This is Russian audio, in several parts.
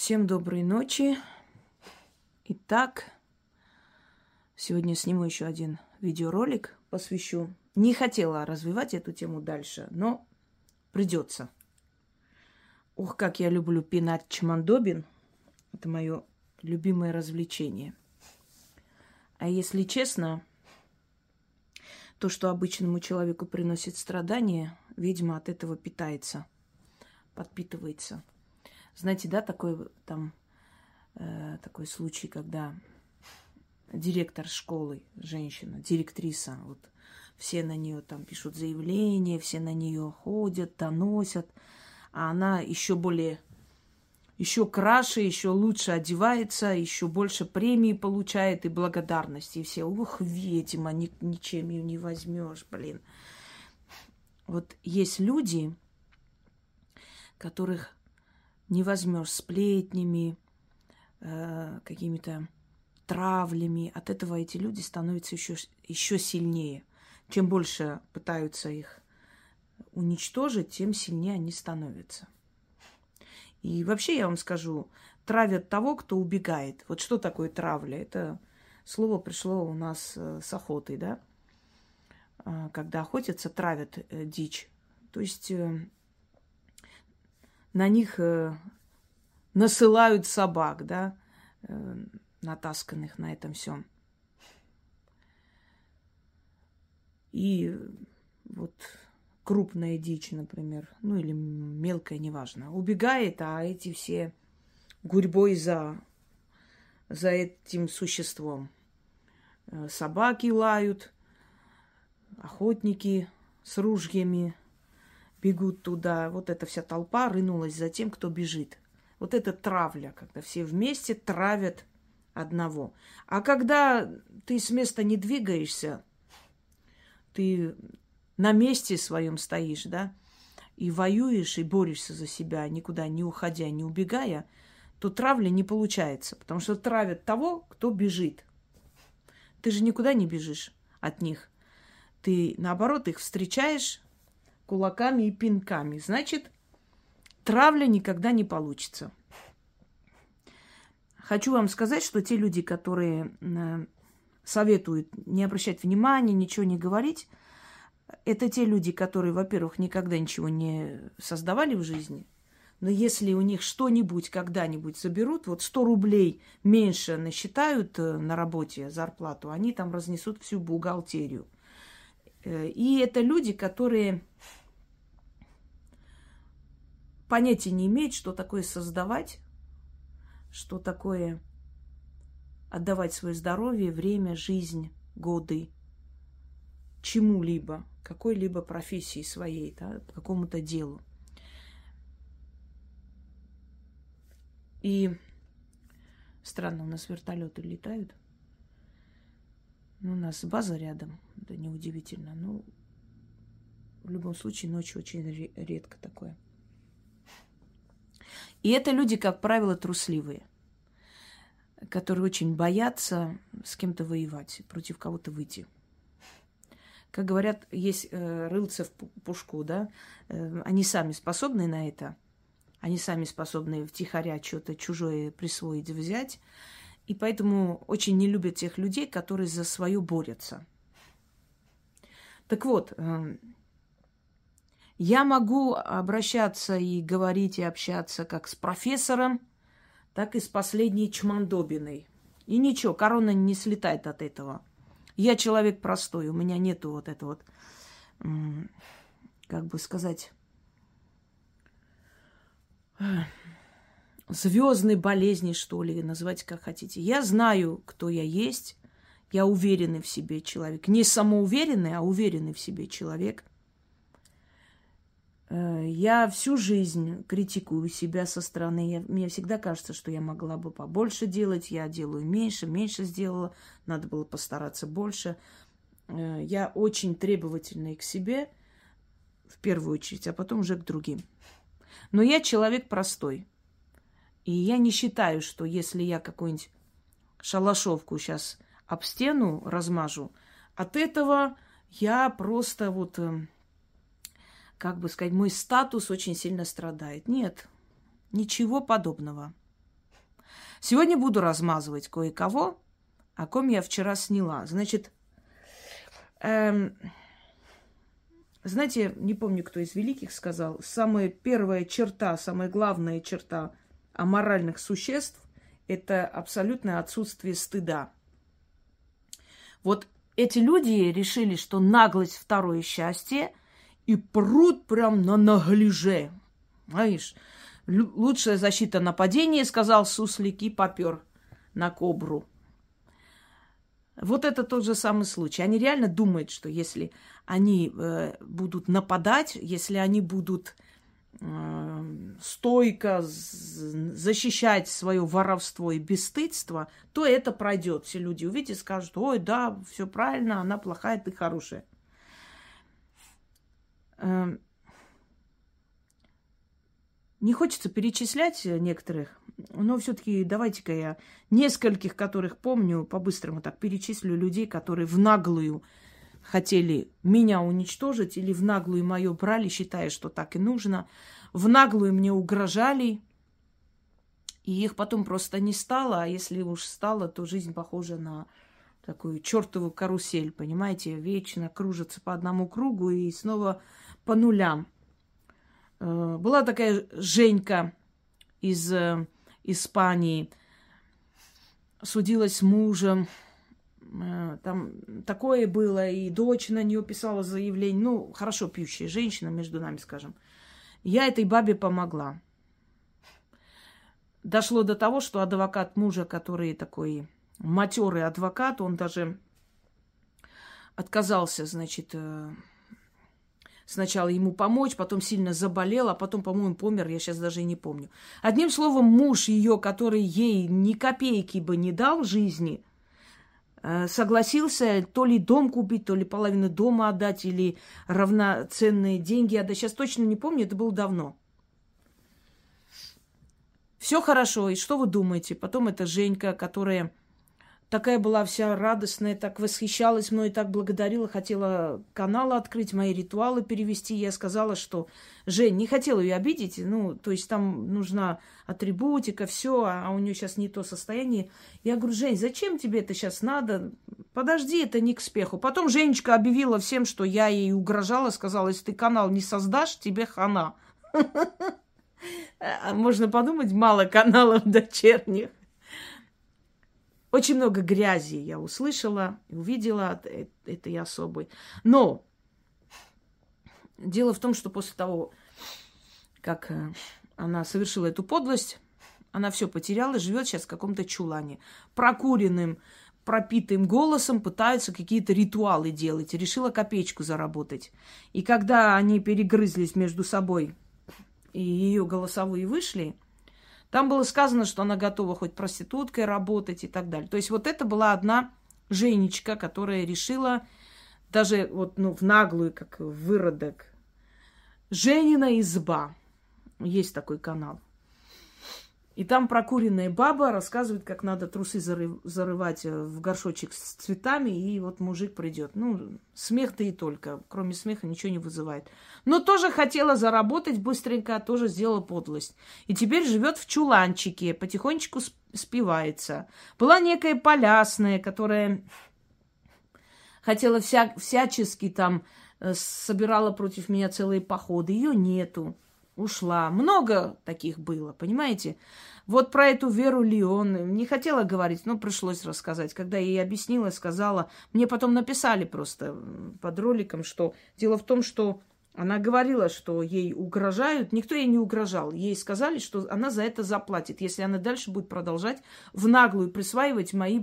Всем доброй ночи. Итак, сегодня сниму еще один видеоролик, посвящу. Не хотела развивать эту тему дальше, но придется. Ух, как я люблю пинать чмандобин. Это мое любимое развлечение. А если честно, то, что обычному человеку приносит страдания, видимо, от этого питается, подпитывается. Знаете, да, такой там э, такой случай, когда директор школы, женщина, директриса, вот все на нее там пишут заявления, все на нее ходят, доносят, а она еще более, еще краше, еще лучше одевается, еще больше премии получает и благодарности. И все, ух, ведьма, ни, ничем ее не возьмешь, блин. Вот есть люди, которых не возьмешь сплетнями, э, какими-то травлями. От этого эти люди становятся еще, еще сильнее. Чем больше пытаются их уничтожить, тем сильнее они становятся. И вообще я вам скажу, травят того, кто убегает. Вот что такое травля? Это слово пришло у нас э, с охотой, да? А, когда охотятся, травят э, дичь. То есть э, на них э, насылают собак, да, э, натасканных на этом всем. И вот крупная дичь, например, ну или мелкая, неважно, убегает, а эти все гурьбой за, за этим существом. Э, собаки лают, охотники с ружьями бегут туда. Вот эта вся толпа рынулась за тем, кто бежит. Вот это травля, когда все вместе травят одного. А когда ты с места не двигаешься, ты на месте своем стоишь, да, и воюешь, и борешься за себя, никуда не уходя, не убегая, то травля не получается, потому что травят того, кто бежит. Ты же никуда не бежишь от них. Ты, наоборот, их встречаешь, кулаками и пинками. Значит, травля никогда не получится. Хочу вам сказать, что те люди, которые э, советуют не обращать внимания, ничего не говорить, это те люди, которые, во-первых, никогда ничего не создавали в жизни, но если у них что-нибудь когда-нибудь заберут, вот 100 рублей меньше насчитают э, на работе зарплату, они там разнесут всю бухгалтерию. Э, и это люди, которые понятия не имеет, что такое создавать, что такое отдавать свое здоровье, время, жизнь, годы чему-либо, какой-либо профессии своей, да, какому-то делу. И странно, у нас вертолеты летают. Ну, у нас база рядом, да неудивительно. Ну, в любом случае, ночью очень редко такое. И это люди, как правило, трусливые, которые очень боятся с кем-то воевать, против кого-то выйти. Как говорят, есть э, рылцы в пушку, да, э, они сами способны на это, они сами способны втихаря что-то чужое присвоить, взять, и поэтому очень не любят тех людей, которые за свое борются. Так вот, э, я могу обращаться и говорить, и общаться как с профессором, так и с последней чмандобиной. И ничего, корона не слетает от этого. Я человек простой, у меня нету вот этого вот, как бы сказать, звездной болезни, что ли, называйте как хотите. Я знаю, кто я есть, я уверенный в себе человек. Не самоуверенный, а уверенный в себе человек. Э, я всю жизнь критикую себя со стороны. Я, мне всегда кажется, что я могла бы побольше делать. Я делаю меньше, меньше сделала. Надо было постараться больше. Э, я очень требовательна к себе, в первую очередь, а потом уже к другим. Но я человек простой. И я не считаю, что если я какую-нибудь шалашовку сейчас об стену размажу, от этого я просто вот эм, как бы сказать, мой статус очень сильно страдает. Нет, ничего подобного. Сегодня буду размазывать кое-кого, о ком я вчера сняла. Значит, эм, знаете, не помню, кто из великих сказал, самая первая черта, самая главная черта аморальных существ – это абсолютное отсутствие стыда. Вот эти люди решили, что наглость – второе счастье, и прут прям на наглеже. Знаешь, лучшая защита нападения, сказал суслик, и попер на кобру. Вот это тот же самый случай. Они реально думают, что если они э, будут нападать, если они будут э, стойко защищать свое воровство и бесстыдство, то это пройдет. Все люди увидят и скажут, ой, да, все правильно, она плохая, ты хорошая. Э, не хочется перечислять некоторых, но все-таки давайте-ка я нескольких, которых помню, по-быстрому так перечислю людей, которые в наглую хотели меня уничтожить или в наглую мое брали, считая, что так и нужно. В наглую мне угрожали, и их потом просто не стало, а если уж стало, то жизнь похожа на такую чертову карусель, понимаете, вечно кружится по одному кругу и снова по нулям. Э, была такая Женька из э, Испании, судилась с мужем, э, там такое было, и дочь на нее писала заявление. Ну, хорошо пьющая женщина, между нами, скажем. Я этой бабе помогла. Дошло до того, что адвокат мужа, который такой матерый адвокат, он даже отказался, значит, сначала ему помочь, потом сильно заболел, а потом, по-моему, помер, я сейчас даже и не помню. Одним словом, муж ее, который ей ни копейки бы не дал жизни, э, согласился то ли дом купить, то ли половину дома отдать, или равноценные деньги отдать. Сейчас точно не помню, это было давно. Все хорошо, и что вы думаете? Потом это Женька, которая такая была вся радостная, так восхищалась мной, так благодарила, хотела канал открыть, мои ритуалы перевести. Я сказала, что Жень, не хотела ее обидеть, ну, то есть там нужна атрибутика, все, а у нее сейчас не то состояние. Я говорю, Жень, зачем тебе это сейчас надо? Подожди, это не к спеху. Потом Женечка объявила всем, что я ей угрожала, сказала, если ты канал не создашь, тебе хана. А можно подумать, мало каналов дочерних. Очень много грязи я услышала, увидела от этой особой. Но дело в том, что после того, как э, она совершила эту подлость, она все потеряла, живет сейчас в каком-то чулане. Прокуренным, пропитым голосом пытаются какие-то ритуалы делать. Решила копеечку заработать. И когда они перегрызлись между собой, и ее голосовые вышли – там было сказано, что она готова хоть проституткой работать и так далее. То есть вот это была одна Женечка, которая решила даже вот ну, в наглую, как выродок. Женина изба. Есть такой канал. И там прокуренная баба рассказывает, как надо трусы зарывать э, в горшочек с цветами, и вот мужик придет. Ну, смех-то и только. Кроме смеха ничего не вызывает. Но тоже хотела заработать быстренько, тоже сделала подлость. И теперь живет в чуланчике, потихонечку спивается. Была некая полясная, которая хотела вся, всячески там э, собирала против меня целые походы. Ее нету ушла. Много таких было, понимаете? Вот про эту Веру Леон не хотела говорить, но пришлось рассказать. Когда я ей объяснила, сказала, мне потом написали просто под роликом, что дело в том, что она говорила, что ей угрожают. Никто ей не угрожал. Ей сказали, что она за это заплатит, если она дальше будет продолжать в наглую присваивать мои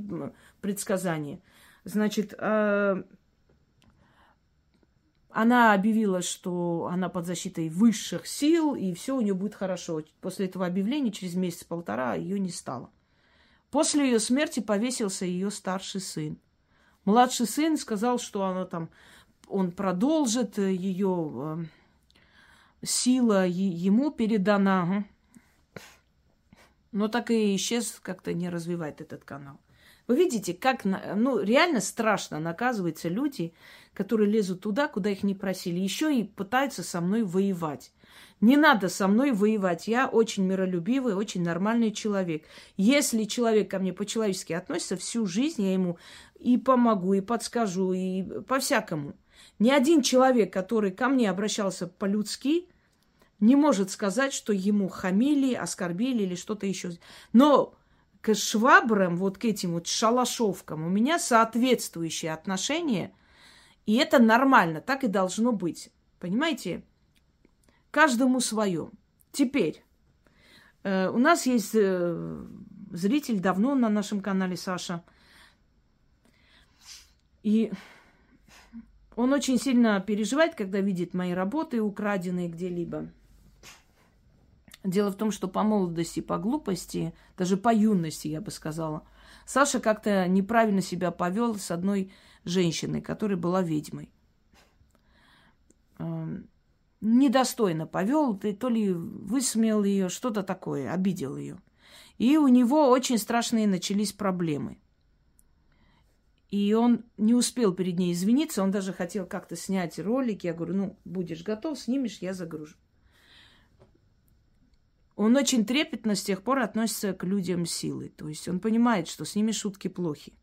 предсказания. Значит, э, она объявила, что она под защитой высших сил, и все у нее будет хорошо. После этого объявления через месяц-полтора ее не стало. После ее смерти повесился ее старший сын. Младший сын сказал, что она там, он продолжит, ее э, сила ему передана. Но так и исчез, как-то не развивает этот канал. Вы видите, как ну, реально страшно наказываются люди, которые лезут туда, куда их не просили. Еще и пытаются со мной воевать. Не надо со мной воевать. Я очень миролюбивый, очень нормальный человек. Если человек ко мне по-человечески относится, всю жизнь я ему и помогу, и подскажу, и по-всякому. Ни один человек, который ко мне обращался по-людски, не может сказать, что ему хамили, оскорбили или что-то еще. Но к швабрам, вот к этим вот шалашовкам у меня соответствующие отношения, и это нормально, так и должно быть. Понимаете? Каждому свое. Теперь, э, у нас есть э, зритель давно на нашем канале Саша. И он очень сильно переживает, когда видит мои работы, украденные где-либо. Дело в том, что по молодости, по глупости, даже по юности, я бы сказала, Саша как-то неправильно себя повел с одной женщиной, которая была ведьмой. Эм, недостойно повел, ты то ли высмеял ее, что-то такое, обидел ее. И у него очень страшные начались проблемы. И он не успел перед ней извиниться, он даже хотел как-то снять ролик. Я говорю, ну, будешь готов, снимешь, я загружу. Он очень трепетно с тех пор относится к людям силы. То есть он понимает, что с ними шутки плохи.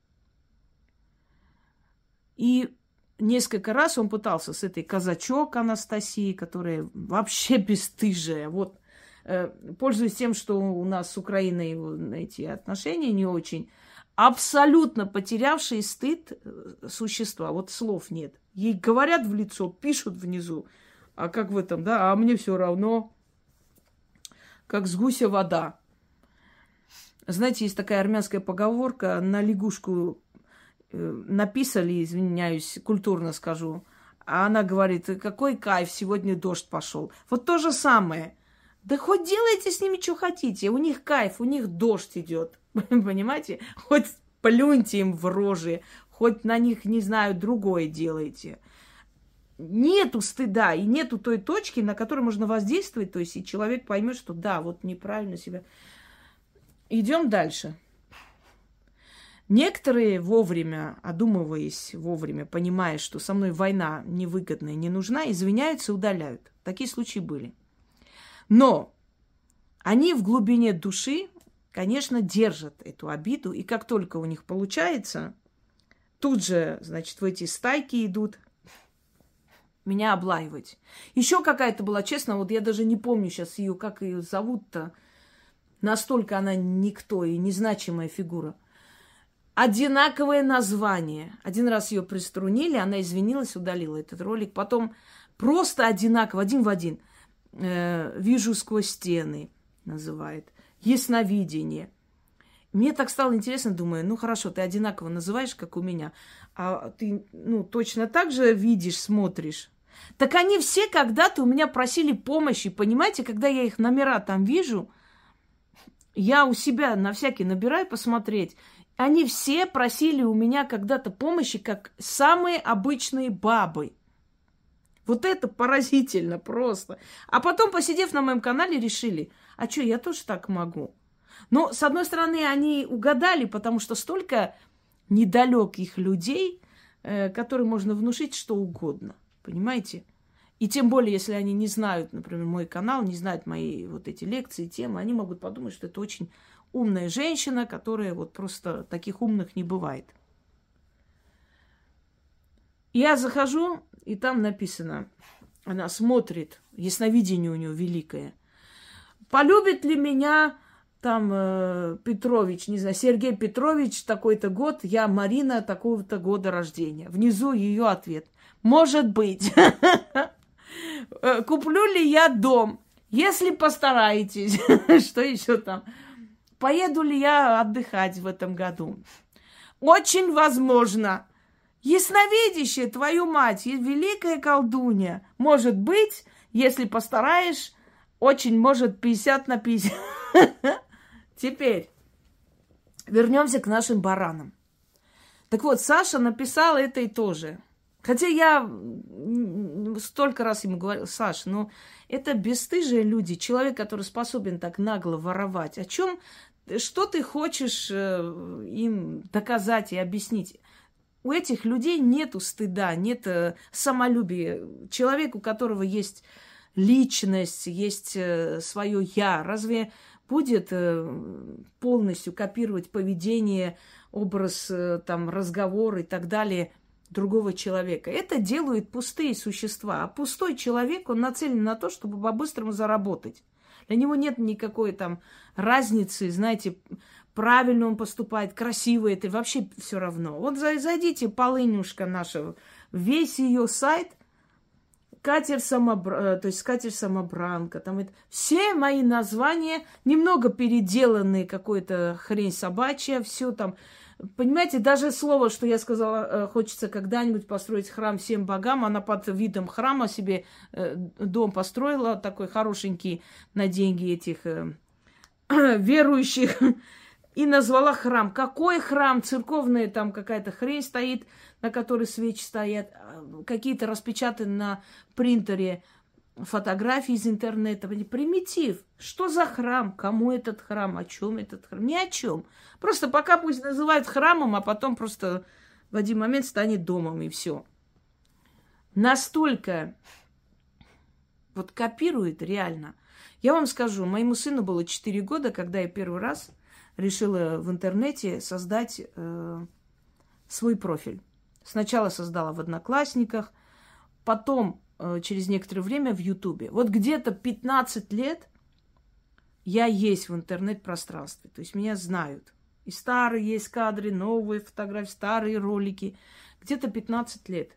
И несколько раз он пытался с этой казачок Анастасией, которая вообще бесстыжая. Вот, э, пользуясь тем, что у нас с Украиной эти отношения не очень, абсолютно потерявшие стыд э, существа. Вот слов нет. Ей говорят в лицо, пишут внизу. А как в этом, да? А мне все равно. Как с гуся вода. Знаете, есть такая армянская поговорка, на лягушку э, написали, извиняюсь, культурно скажу, а она говорит, какой кайф, сегодня дождь пошел. Вот то же самое. Да хоть делайте с ними, что хотите. У них кайф, у них дождь идет. Понимаете? Хоть плюньте им в рожи, хоть на них, не знаю, другое делайте. Нету стыда и нету той точки, на которой можно воздействовать, то есть и человек поймет, что да, вот неправильно себя. Идем дальше. Некоторые вовремя, одумываясь вовремя, понимая, что со мной война невыгодная, не нужна, извиняются, удаляют. Такие случаи были. Но они в глубине души конечно, держат эту обиду, и как только у них получается, тут же, значит, в эти стайки идут меня облаивать. Еще какая-то была, честно, вот я даже не помню сейчас ее, как ее зовут-то. Настолько она никто и незначимая фигура. Одинаковое название. Один раз ее приструнили, она извинилась, удалила этот ролик. Потом просто одинаково, один в один. Э, «Вижу сквозь стены» называет ясновидение. Мне так стало интересно, думаю, ну хорошо, ты одинаково называешь, как у меня, а ты, ну, точно так же видишь, смотришь. Так они все когда-то у меня просили помощи, понимаете, когда я их номера там вижу, я у себя на всякий набираю посмотреть, они все просили у меня когда-то помощи, как самые обычные бабы. Вот это поразительно просто. А потом, посидев на моем канале, решили, а что, я тоже так могу. Но, с одной стороны, они угадали, потому что столько недалеких людей, э, которым можно внушить что угодно. Понимаете? И тем более, если они не знают, например, мой канал, не знают мои вот эти лекции, темы, они могут подумать, что это очень умная женщина, которая вот просто таких умных не бывает. Я захожу, и там написано, она смотрит, ясновидение у нее великое. Полюбит ли меня там э, Петрович, не знаю, Сергей Петрович, такой-то год, я Марина, такого-то года рождения. Внизу ее ответ. Может быть. Э, куплю ли я дом? Если постараетесь. Что еще там? Поеду ли я отдыхать в этом году? Очень возможно. Ясновидящая, твою мать, великая колдунья. Может быть, если постараешь, очень может 50 на 50. Теперь вернемся к нашим баранам. Так вот, Саша написал и тоже. Хотя я столько раз ему говорил, Саш, ну это бесстыжие люди, человек, который способен так нагло воровать. О чем, что ты хочешь э, им доказать и объяснить? у этих людей нету стыда, нет э, самолюбия. Человек, у которого есть личность, есть э, свое я. Разве будет э, полностью копировать поведение, образ, э, там, разговор и так далее другого человека? Это делают пустые существа. А пустой человек, он нацелен на то, чтобы по-быстрому заработать. Для него нет никакой там разницы, знаете, правильно он поступает, красиво это, вообще все равно. Вот зайдите, полынюшка наша, весь ее сайт – Катер самобра... Э, то есть Катер самобранка, там это... все мои названия немного переделанные, какой-то хрень собачья, все там. Понимаете, даже слово, что я сказала, э, хочется когда-нибудь построить храм всем богам, она под видом храма себе э, дом построила, такой хорошенький на деньги этих верующих, и назвала храм. Какой храм? Церковная там какая-то хрень стоит, на которой свечи стоят, какие-то распечатаны на принтере фотографии из интернета. Примитив. Что за храм? Кому этот храм? О чем этот храм? Ни о чем. Просто пока пусть называют храмом, а потом просто в один момент станет домом и все. Настолько вот копирует реально. Я вам скажу, моему сыну было 4 года, когда я первый раз решила в интернете создать э, свой профиль. Сначала создала в Одноклассниках, потом через некоторое время в Ютубе. Вот где-то 15 лет я есть в интернет-пространстве. То есть меня знают. И старые есть кадры, новые фотографии, старые ролики. Где-то 15 лет.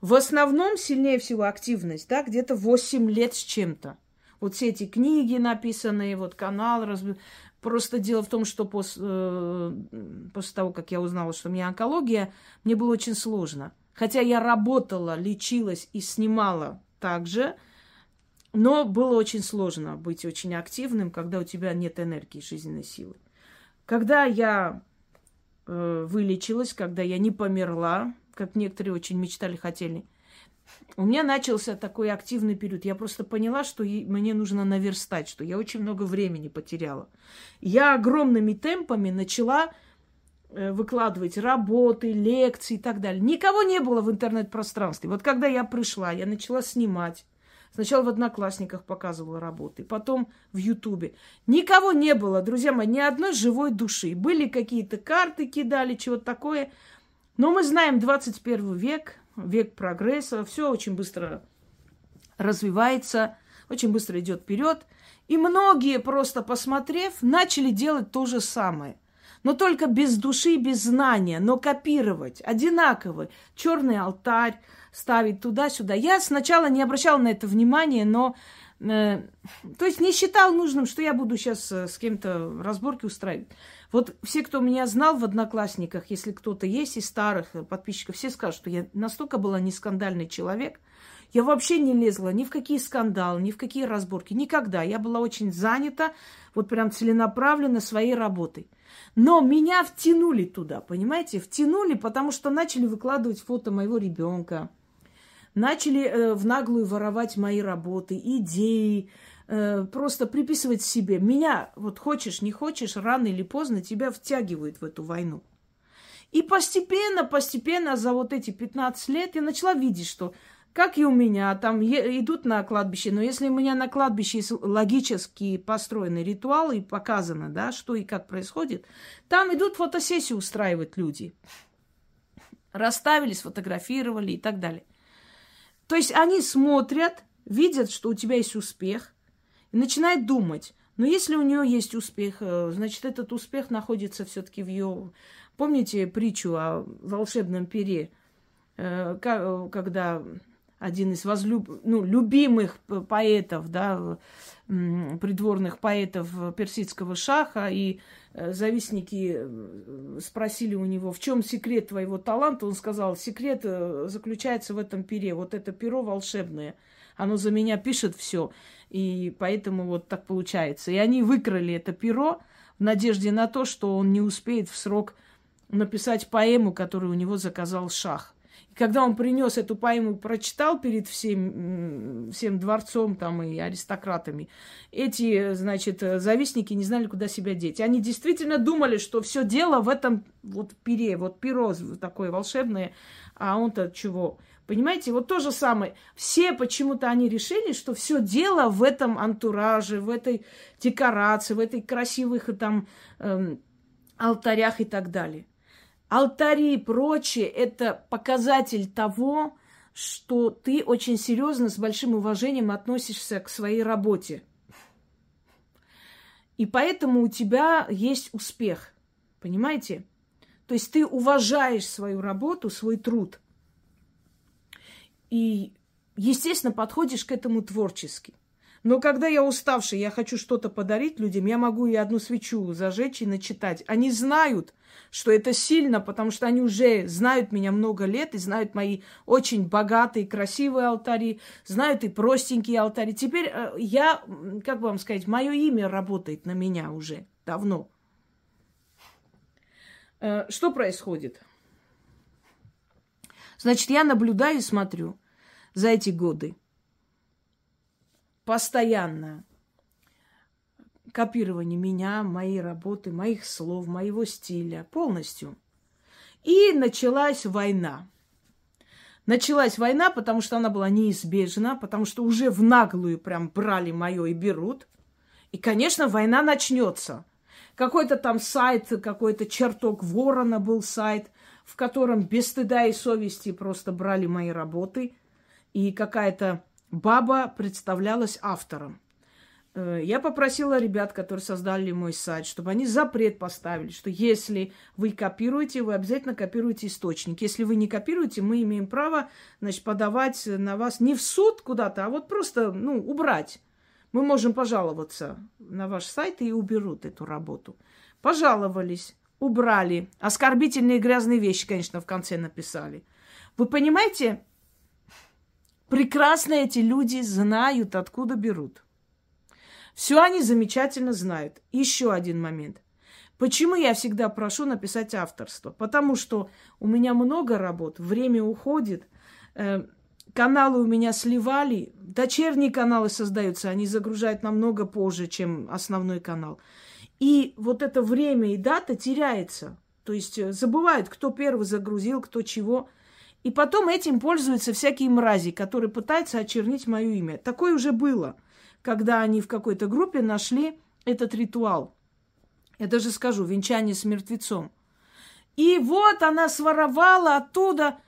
В основном сильнее всего активность, да, где-то 8 лет с чем-то. Вот все эти книги написанные, вот канал, разв... Просто дело в том, что после, э, после того, как я узнала, что у меня онкология, мне было очень сложно. Хотя я работала, лечилась и снимала также, но было очень сложно быть очень активным, когда у тебя нет энергии, жизненной силы. Когда я э, вылечилась, когда я не померла, как некоторые очень мечтали, хотели – у меня начался такой активный период. Я просто поняла, что мне нужно наверстать, что я очень много времени потеряла. Я огромными темпами начала выкладывать работы, лекции и так далее. Никого не было в интернет-пространстве. Вот когда я пришла, я начала снимать. Сначала в Одноклассниках показывала работы, потом в Ютубе. Никого не было, друзья мои, ни одной живой души. Были какие-то карты, кидали, чего-то такое. Но мы знаем 21 век, век прогресса, все очень быстро развивается, очень быстро идет вперед. И многие, просто посмотрев, начали делать то же самое. Но только без души, без знания, но копировать. Одинаковый. Черный алтарь ставить туда-сюда. Я сначала не обращала на это внимания, но э, то есть не считал нужным, что я буду сейчас э, с кем-то разборки устраивать. Вот все, кто меня знал в Одноклассниках, если кто-то есть из старых подписчиков, все скажут, что я настолько была не скандальный человек. Я вообще не лезла ни в какие скандалы, ни в какие разборки. Никогда. Я была очень занята, вот прям целенаправленно своей работой. Но меня втянули туда, понимаете? Втянули, потому что начали выкладывать фото моего ребенка. Начали э, в наглую воровать мои работы, идеи, Э, просто приписывать себе. Меня, вот хочешь, не хочешь, рано или поздно тебя втягивают в эту войну. И постепенно, постепенно за вот эти 15 лет я начала видеть, что как и у меня, там идут на кладбище, но если у меня на кладбище есть логически построенный ритуал и показано, да, что и как происходит, там идут фотосессии устраивать люди. Расставили, сфотографировали и так далее. То есть они смотрят, видят, что у тебя есть успех, и начинает думать, но ну, если у нее есть успех, э, значит, этот успех находится все-таки в ее... Помните притчу о волшебном пере, э, когда один из возлюб... ну, любимых поэтов, да, придворных поэтов персидского шаха, и э, завистники спросили у него, в чем секрет твоего таланта, он сказал, секрет заключается в этом пере, вот это перо волшебное – оно за меня пишет все. И поэтому вот так получается. И они выкрали это перо в надежде на то, что он не успеет в срок написать поэму, которую у него заказал шах. Когда он принес эту поэму, прочитал перед всем, всем дворцом там и аристократами, эти, значит, завистники не знали, куда себя деть. Они действительно думали, что все дело в этом вот пере, вот перо такое волшебное, а он-то чего? Понимаете, вот то же самое. Все почему-то они решили, что все дело в этом антураже, в этой декорации, в этой красивых там эм, алтарях и так далее. Алтари и прочее – это показатель того, что ты очень серьезно, с большим уважением относишься к своей работе. И поэтому у тебя есть успех. Понимаете? То есть ты уважаешь свою работу, свой труд. И, естественно, подходишь к этому творчески. Но когда я уставший, я хочу что-то подарить людям, я могу и одну свечу зажечь и начитать. Они знают, что это сильно, потому что они уже знают меня много лет и знают мои очень богатые, красивые алтари, знают и простенькие алтари. Теперь э, я, как бы вам сказать, мое имя работает на меня уже давно. Э, что происходит? Значит, я наблюдаю и смотрю за эти годы – постоянно копирование меня, моей работы, моих слов, моего стиля полностью. И началась война. Началась война, потому что она была неизбежна, потому что уже в наглую прям брали мое и берут. И, конечно, война начнется. Какой-то там сайт, какой-то чертог ворона был сайт, в котором без стыда и совести просто брали мои работы. И какая-то баба представлялась автором. Э, я попросила ребят, которые создали мой сайт, чтобы они запрет поставили, что если вы копируете, вы обязательно копируете источник. Если вы не копируете, мы имеем право значит, подавать на вас не в суд куда-то, а вот просто ну, убрать. Мы можем пожаловаться на ваш сайт и уберут эту работу. Пожаловались, убрали. Оскорбительные грязные вещи, конечно, в конце написали. Вы понимаете, Прекрасно эти люди знают, откуда берут. Все они замечательно знают. Еще один момент. Почему я всегда прошу написать авторство? Потому что у меня много работ, время уходит, э, каналы у меня сливали, дочерние каналы создаются, они загружают намного позже, чем основной канал. И вот это время и дата теряется. То есть э, забывают, кто первый загрузил, кто чего. И потом этим пользуются всякие мрази, которые пытаются очернить мое имя. Такое уже было, когда они в какой-то группе нашли этот ритуал. Я даже скажу, венчание с мертвецом. И вот она своровала оттуда,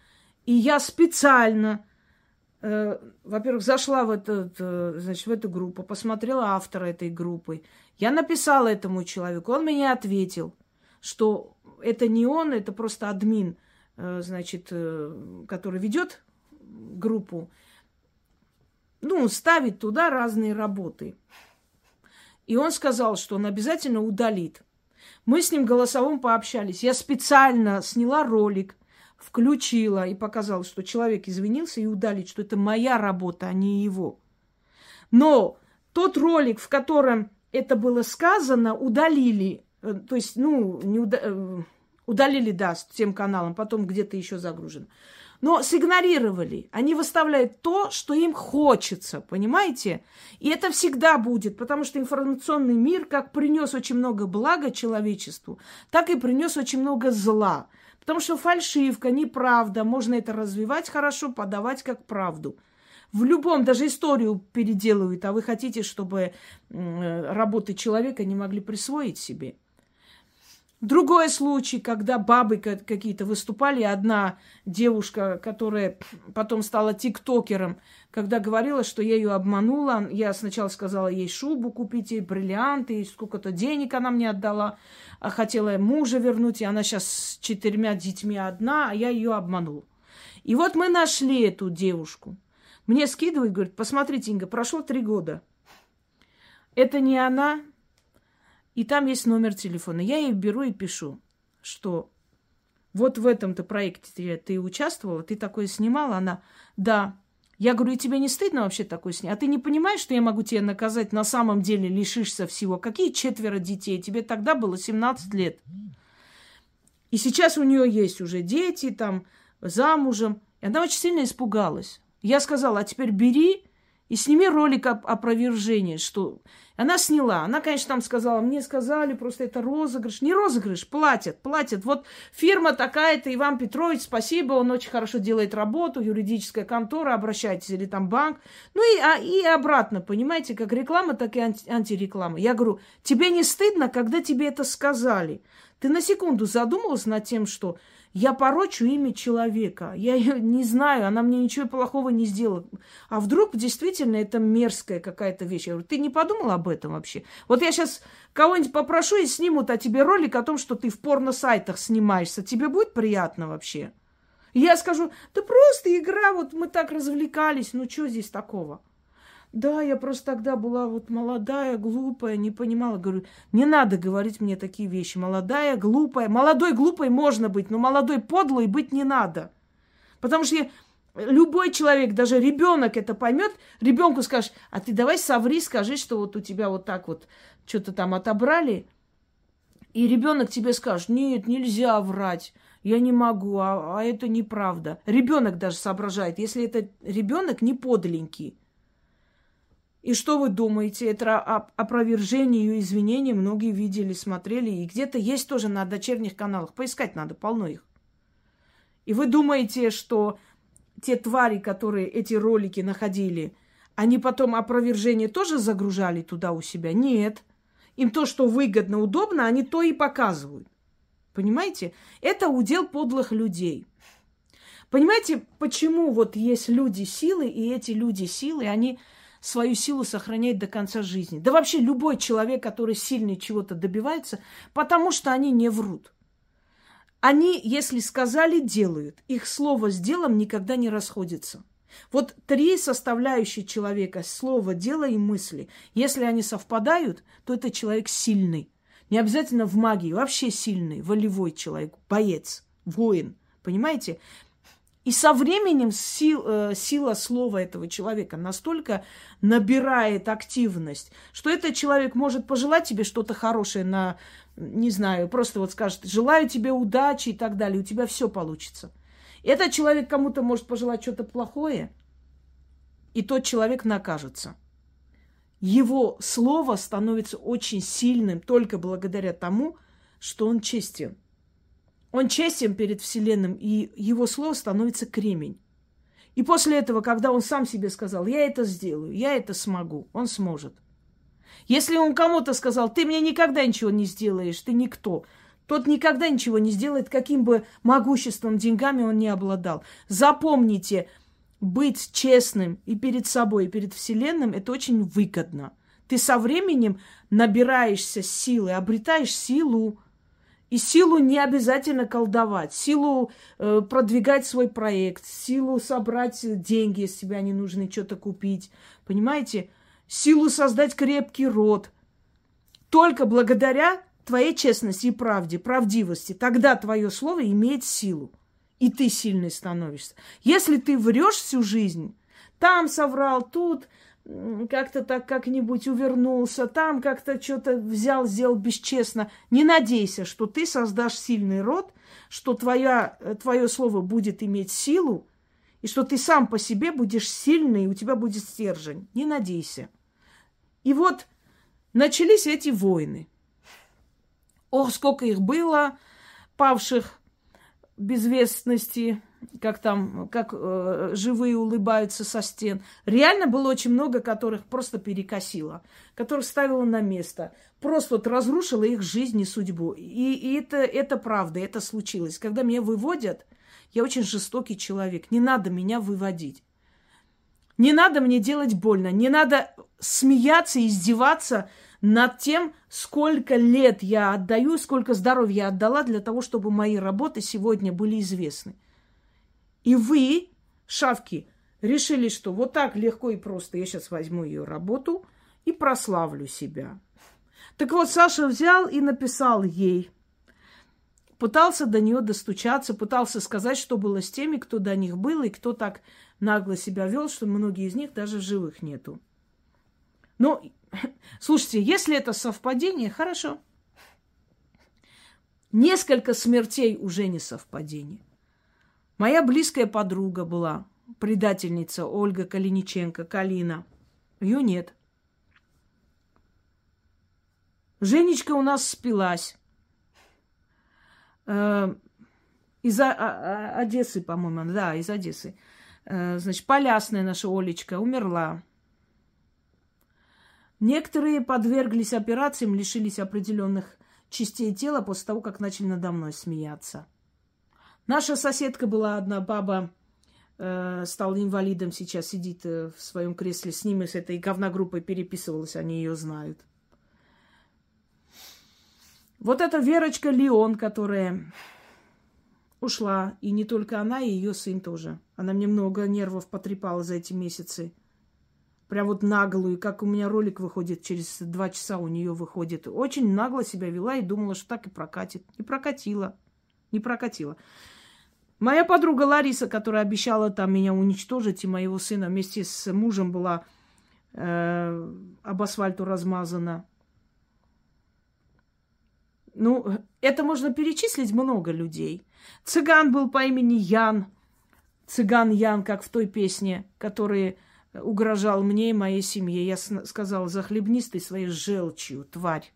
и я специально, э, во-первых, зашла в, этот, э, значит, в эту группу, посмотрела автора этой группы. Я написала этому человеку, он мне ответил, что это не он, это просто админ – значит, э, который ведет группу, ну, ставит туда разные работы. И он сказал, что он обязательно удалит. Мы с ним голосовым пообщались. Я специально сняла ролик, включила и показала, что человек извинился и удалит, что это моя работа, а не его. Но тот ролик, в котором это было сказано, удалили. Э, то есть, ну, не уда Удалили, да, с тем каналом, потом где-то еще загружен. Но сигнорировали. Они выставляют то, что им хочется, понимаете? И это всегда будет, потому что информационный мир как принес очень много блага человечеству, так и принес очень много зла. Потому что фальшивка, неправда, можно это развивать хорошо, подавать как правду. В любом, даже историю переделывают, а вы хотите, чтобы работы человека не могли присвоить себе. Другой случай, когда бабы какие-то выступали, одна девушка, которая потом стала тиктокером, когда говорила, что я ее обманула, я сначала сказала ей шубу купить, ей бриллианты, сколько-то денег она мне отдала, а хотела мужа вернуть, и она сейчас с четырьмя детьми одна, а я ее обманул. И вот мы нашли эту девушку. Мне скидывают, говорят, посмотрите, Инга, прошло три года. Это не она, и там есть номер телефона. Я ей беру и пишу, что вот в этом-то проекте ты участвовала, ты такое снимала, она, да. Я говорю, и тебе не стыдно вообще такое снять? А ты не понимаешь, что я могу тебя наказать, на самом деле лишишься всего? Какие четверо детей? Тебе тогда было 17 лет. И сейчас у нее есть уже дети, там, замужем. И она очень сильно испугалась. Я сказала, а теперь бери И сними ролик об опровержении, что она сняла. Она, конечно, там сказала, мне сказали, просто это розыгрыш. Не розыгрыш, платят, платят. Вот фирма такая-то, Иван Петрович, спасибо, он очень хорошо делает работу, юридическая контора, обращайтесь, или там банк. Ну и, а, и обратно, понимаете, как реклама, так и анти антиреклама. Я говорю, тебе не стыдно, когда тебе это сказали? Ты на секунду задумалась над тем, что я порочу имя человека. Я ее не знаю, она мне ничего плохого не сделала. А вдруг действительно это мерзкая какая-то вещь? Я говорю, ты не подумала об этом вообще? Вот я сейчас кого-нибудь попрошу и снимут о тебе ролик о том, что ты в порно-сайтах снимаешься. Тебе будет приятно вообще? Я скажу, да просто игра, вот мы так развлекались, ну что здесь такого? Да, я просто тогда была вот молодая, глупая, не понимала. Говорю, не надо говорить мне такие вещи. Молодая, глупая. Молодой, глупой можно быть, но молодой, подлой быть не надо. Потому что любой человек, даже ребенок это поймет, ребенку скажешь, а ты давай соври, скажи, что вот у тебя вот так вот что-то там отобрали. И ребенок тебе скажет, нет, нельзя врать, я не могу, а, а это неправда. Ребенок даже соображает, если это ребенок не подленький. И что вы думаете? Это опровержение ее извинений многие видели, смотрели. И где-то есть тоже на дочерних каналах. Поискать надо, полно их. И вы думаете, что те твари, которые эти ролики находили, они потом опровержение тоже загружали туда у себя? Нет. Им то, что выгодно, удобно, они то и показывают. Понимаете? Это удел подлых людей. Понимаете, почему вот есть люди силы, и эти люди силы, они свою силу сохраняет до конца жизни. Да вообще любой человек, который сильный чего-то добивается, потому что они не врут. Они, если сказали, делают. Их слово с делом никогда не расходится. Вот три составляющие человека – слово, дело и мысли. Если они совпадают, то это человек сильный. Не обязательно в магии, вообще сильный, волевой человек, боец, воин. Понимаете? И со временем сил, э, сила слова этого человека настолько набирает активность, что этот человек может пожелать тебе что-то хорошее на, не знаю, просто вот скажет, желаю тебе удачи и так далее, у тебя все получится. Этот человек кому-то может пожелать что-то плохое, и тот человек накажется. Его слово становится очень сильным только благодаря тому, что он честен. Он честен перед Вселенным, и его слово становится кремень. И после этого, когда он сам себе сказал, я это сделаю, я это смогу, он сможет. Если он кому-то сказал, ты мне никогда ничего не сделаешь, ты никто, тот никогда ничего не сделает, каким бы могуществом, деньгами он не обладал. Запомните, быть честным и перед собой, и перед Вселенным – это очень выгодно. Ты со временем набираешься силы, обретаешь силу, и силу не обязательно колдовать, силу э, продвигать свой проект, силу собрать деньги, если тебе они нужны, что-то купить. Понимаете? Силу создать крепкий род. Только благодаря твоей честности и правде, правдивости, тогда твое слово имеет силу. И ты сильный становишься. Если ты врешь всю жизнь, там соврал, тут как-то так как-нибудь увернулся, там как-то что-то взял, сделал бесчестно. Не надейся, что ты создашь сильный род, что твоя, э, твое слово будет иметь силу, и что ты сам по себе будешь сильный, и у тебя будет стержень. Не надейся. И вот начались эти войны. Ох, сколько их было, павших безвестности, как там, как э, живые улыбаются со стен. Реально было очень много, которых просто перекосило, которых ставила на место, просто вот разрушила их жизнь и судьбу. И, и это, это правда, это случилось. Когда меня выводят, я очень жестокий человек, не надо меня выводить. Не надо мне делать больно, не надо смеяться, издеваться над тем, сколько лет я отдаю, сколько здоровья я отдала для того, чтобы мои работы сегодня были известны. И вы, шавки, решили, что вот так легко и просто я сейчас возьму ее работу и прославлю себя. Так вот, Саша взял и написал ей. Пытался до нее достучаться, пытался сказать, что было с теми, кто до них был, и кто так нагло себя вел, что многие из них даже живых нету. Но, слушайте, если это совпадение, хорошо. Несколько смертей уже не совпадение. Моя близкая подруга была, предательница Ольга Калиниченко, Калина. Ее нет. Женечка у нас спилась. Э, из Одессы, по-моему, да, из Одессы. Э, значит, Полясная наша Олечка умерла. Некоторые подверглись операциям, лишились определенных частей тела после того, как начали надо мной смеяться. Наша соседка была одна баба, э, стала инвалидом, сейчас сидит э, в своем кресле с ними, с этой говногруппой переписывалась, они ее знают. Вот эта Верочка Леон, которая ушла, и не только она, и ее сын тоже. Она мне много нервов потрепала за эти месяцы. Прям вот наглую, как у меня ролик выходит, через два часа у нее выходит. Очень нагло себя вела и думала, что так и прокатит. Не прокатила. Не прокатила. Моя подруга Лариса, которая обещала там меня уничтожить, и моего сына вместе с мужем была э, об асфальту размазана. Ну, это можно перечислить много людей. Цыган был по имени Ян. Цыган Ян, как в той песне, который угрожал мне и моей семье. Я сказала, захлебнись ты своей желчью, тварь.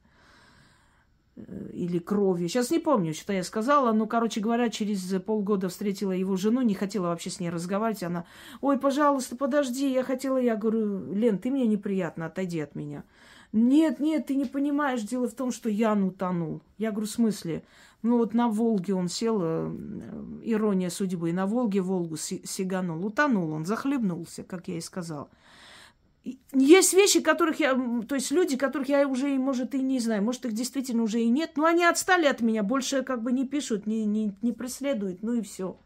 Э, или кровью. Сейчас не помню, что я сказала. Но, короче говоря, через полгода встретила его жену, не хотела вообще с ней разговаривать. Она, ой, пожалуйста, подожди, я хотела... Я говорю, Лен, ты мне неприятно, отойди от меня. Нет, нет, ты не понимаешь, дело в том, что Ян утонул. Я говорю, в смысле? Ну вот на Волге он сел, э, ирония судьбы, на Волге Волгу сиганул, утонул он, захлебнулся, как я и сказал. Есть вещи, которых я, то есть люди, которых я уже, может, и не знаю, может, их действительно уже и нет, но они отстали от меня, больше как бы не пишут, не, не, не преследуют, ну и все.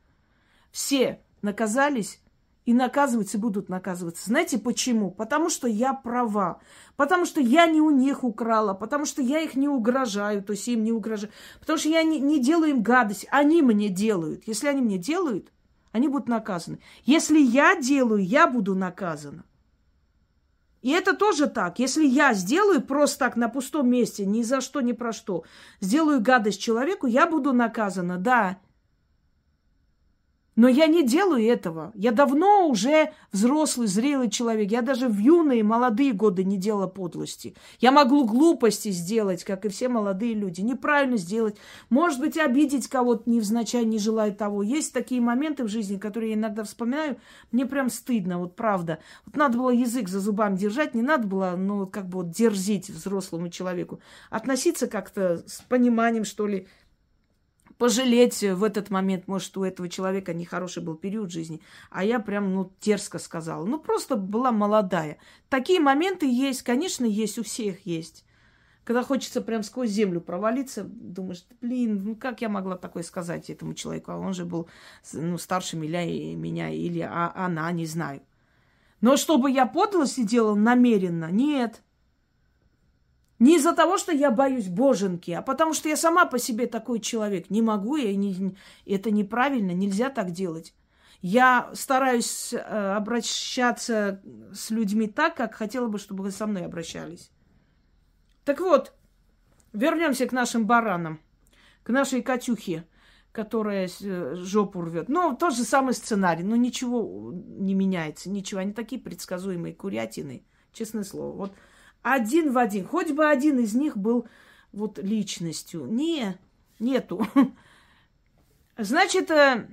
Все наказались и наказываться будут наказываться. Знаете почему? Потому что я права. Потому что я не у них украла. Потому что я их не угрожаю. То есть им не угрожаю. Потому что я не, не делаю им гадость. Они мне делают. Если они мне делают, они будут наказаны. Если я делаю, я буду наказана. И это тоже так. Если я сделаю просто так на пустом месте, ни за что, ни про что, сделаю гадость человеку, я буду наказана. Да, но я не делаю этого. Я давно уже взрослый, зрелый человек. Я даже в юные, молодые годы не делала подлости. Я могу глупости сделать, как и все молодые люди. Неправильно сделать. Может быть, обидеть кого-то невзначай, не желая того. Есть такие моменты в жизни, которые я иногда вспоминаю. Мне прям стыдно, вот правда. Вот надо было язык за зубами держать, не надо было, ну, как бы вот дерзить взрослому человеку. Относиться как-то с пониманием, что ли, пожалеть в этот момент, может, у этого человека нехороший был период жизни, а я прям, ну, дерзко сказала. Ну, просто была молодая. Такие моменты есть, конечно, есть, у всех есть. Когда хочется прям сквозь землю провалиться, думаешь, блин, ну как я могла такое сказать этому человеку? А он же был ну, старше меня, меня или а, она, не знаю. Но чтобы я подлости делала намеренно, нет. Не из-за того, что я боюсь боженки, а потому что я сама по себе такой человек. Не могу, я не, это неправильно, нельзя так делать. Я стараюсь э, обращаться с людьми так, как хотела бы, чтобы вы со мной обращались. Так вот, вернемся к нашим баранам, к нашей Катюхе, которая э, жопу рвет. Ну, тот же самый сценарий, но ничего не меняется, ничего. Они такие предсказуемые курятины, честное слово. Вот один в один. Хоть бы один из них был вот личностью. Не, нету. Значит, э,